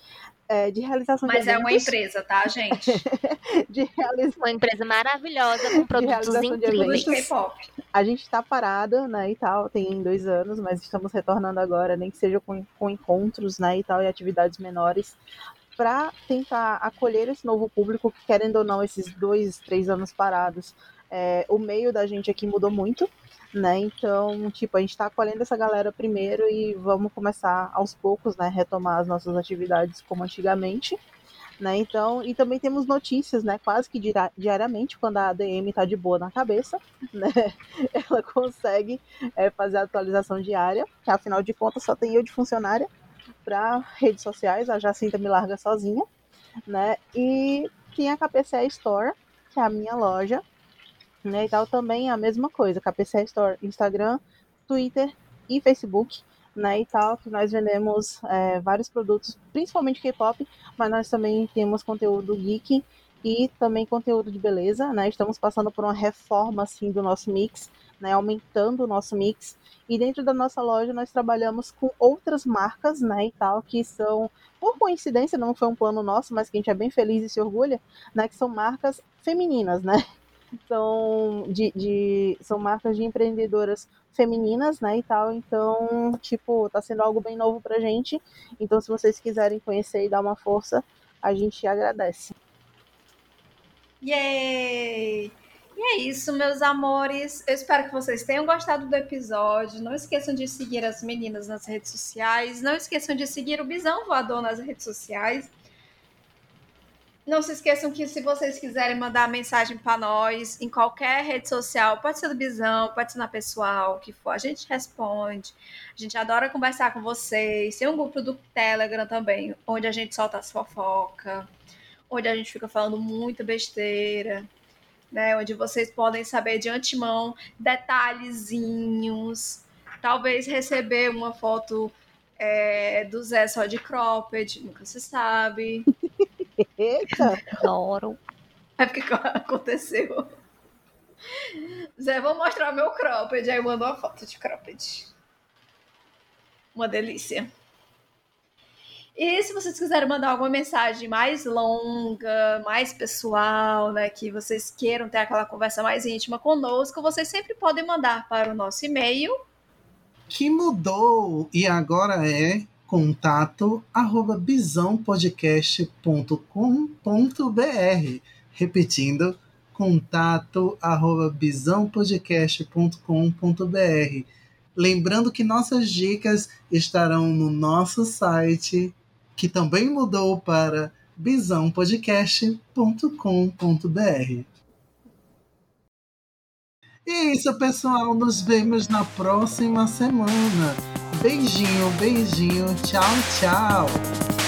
é, de realização Mas de é uma eventos. empresa, tá, gente? de realização Uma empresa maravilhosa com produtos incríveis. eventos. K-pop. a gente está parada, né, e tal, tem dois anos, mas estamos retornando agora, nem que seja com, com encontros, né, e tal, e atividades menores, para tentar acolher esse novo público que, querendo ou não, esses dois, três anos parados, é, o meio da gente aqui mudou muito, né, então, tipo, a gente está acolhendo essa galera primeiro e vamos começar aos poucos, né, retomar as nossas atividades como antigamente, né? Então, e também temos notícias, né? Quase que diariamente, quando a ADM tá de boa na cabeça, né? Ela consegue é, fazer a atualização diária, que afinal de contas só tem eu de funcionária para redes sociais, a Jacinta me larga sozinha, né? E tem a KPCA Store, que é a minha loja, né? E tal também é a mesma coisa, KPCA Store, Instagram, Twitter e Facebook, né? E tal, que nós vendemos é, vários produtos, principalmente K-pop, mas nós também temos conteúdo geek e também conteúdo de beleza, né? Estamos passando por uma reforma assim do nosso mix, né? Aumentando o nosso mix. E dentro da nossa loja nós trabalhamos com outras marcas, né, e tal, que são, por coincidência, não foi um plano nosso, mas que a gente é bem feliz e se orgulha, né, que são marcas femininas, né? São, de, de, são marcas de empreendedoras femininas, né, e tal, então, tipo, tá sendo algo bem novo pra gente, então se vocês quiserem conhecer e dar uma força, a gente agradece. Yay! E é isso, meus amores. Eu espero que vocês tenham gostado do episódio. Não esqueçam de seguir as meninas nas redes sociais. Não esqueçam de seguir o Bisão Voador nas redes sociais. Não se esqueçam que se vocês quiserem mandar mensagem para nós em qualquer rede social, pode ser do Bisão, pode ser na pessoal, o que for, a gente responde. A gente adora conversar com vocês. Tem um grupo do Telegram também, onde a gente solta as fofocas, onde a gente fica falando muita besteira, né? Onde vocês podem saber de antemão detalhezinhos, talvez receber uma foto é, do Zé só de cropped, nunca se sabe. Eita! Adoro. É porque aconteceu. Zé, vou mostrar meu cropped. Aí mandou uma foto de cropped. Uma delícia. E se vocês quiserem mandar alguma mensagem mais longa, mais pessoal, né, que vocês queiram ter aquela conversa mais íntima conosco, vocês sempre podem mandar para o nosso e-mail. Que mudou e agora é contato arroba bisãopodcast.com.br. Repetindo, contato arroba bisãopodcast.com.br. Lembrando que nossas dicas estarão no nosso site, que também mudou para bisãopodcast.com.br. E é isso, pessoal. Nos vemos na próxima semana. Beijinho, beijinho. Tchau, tchau.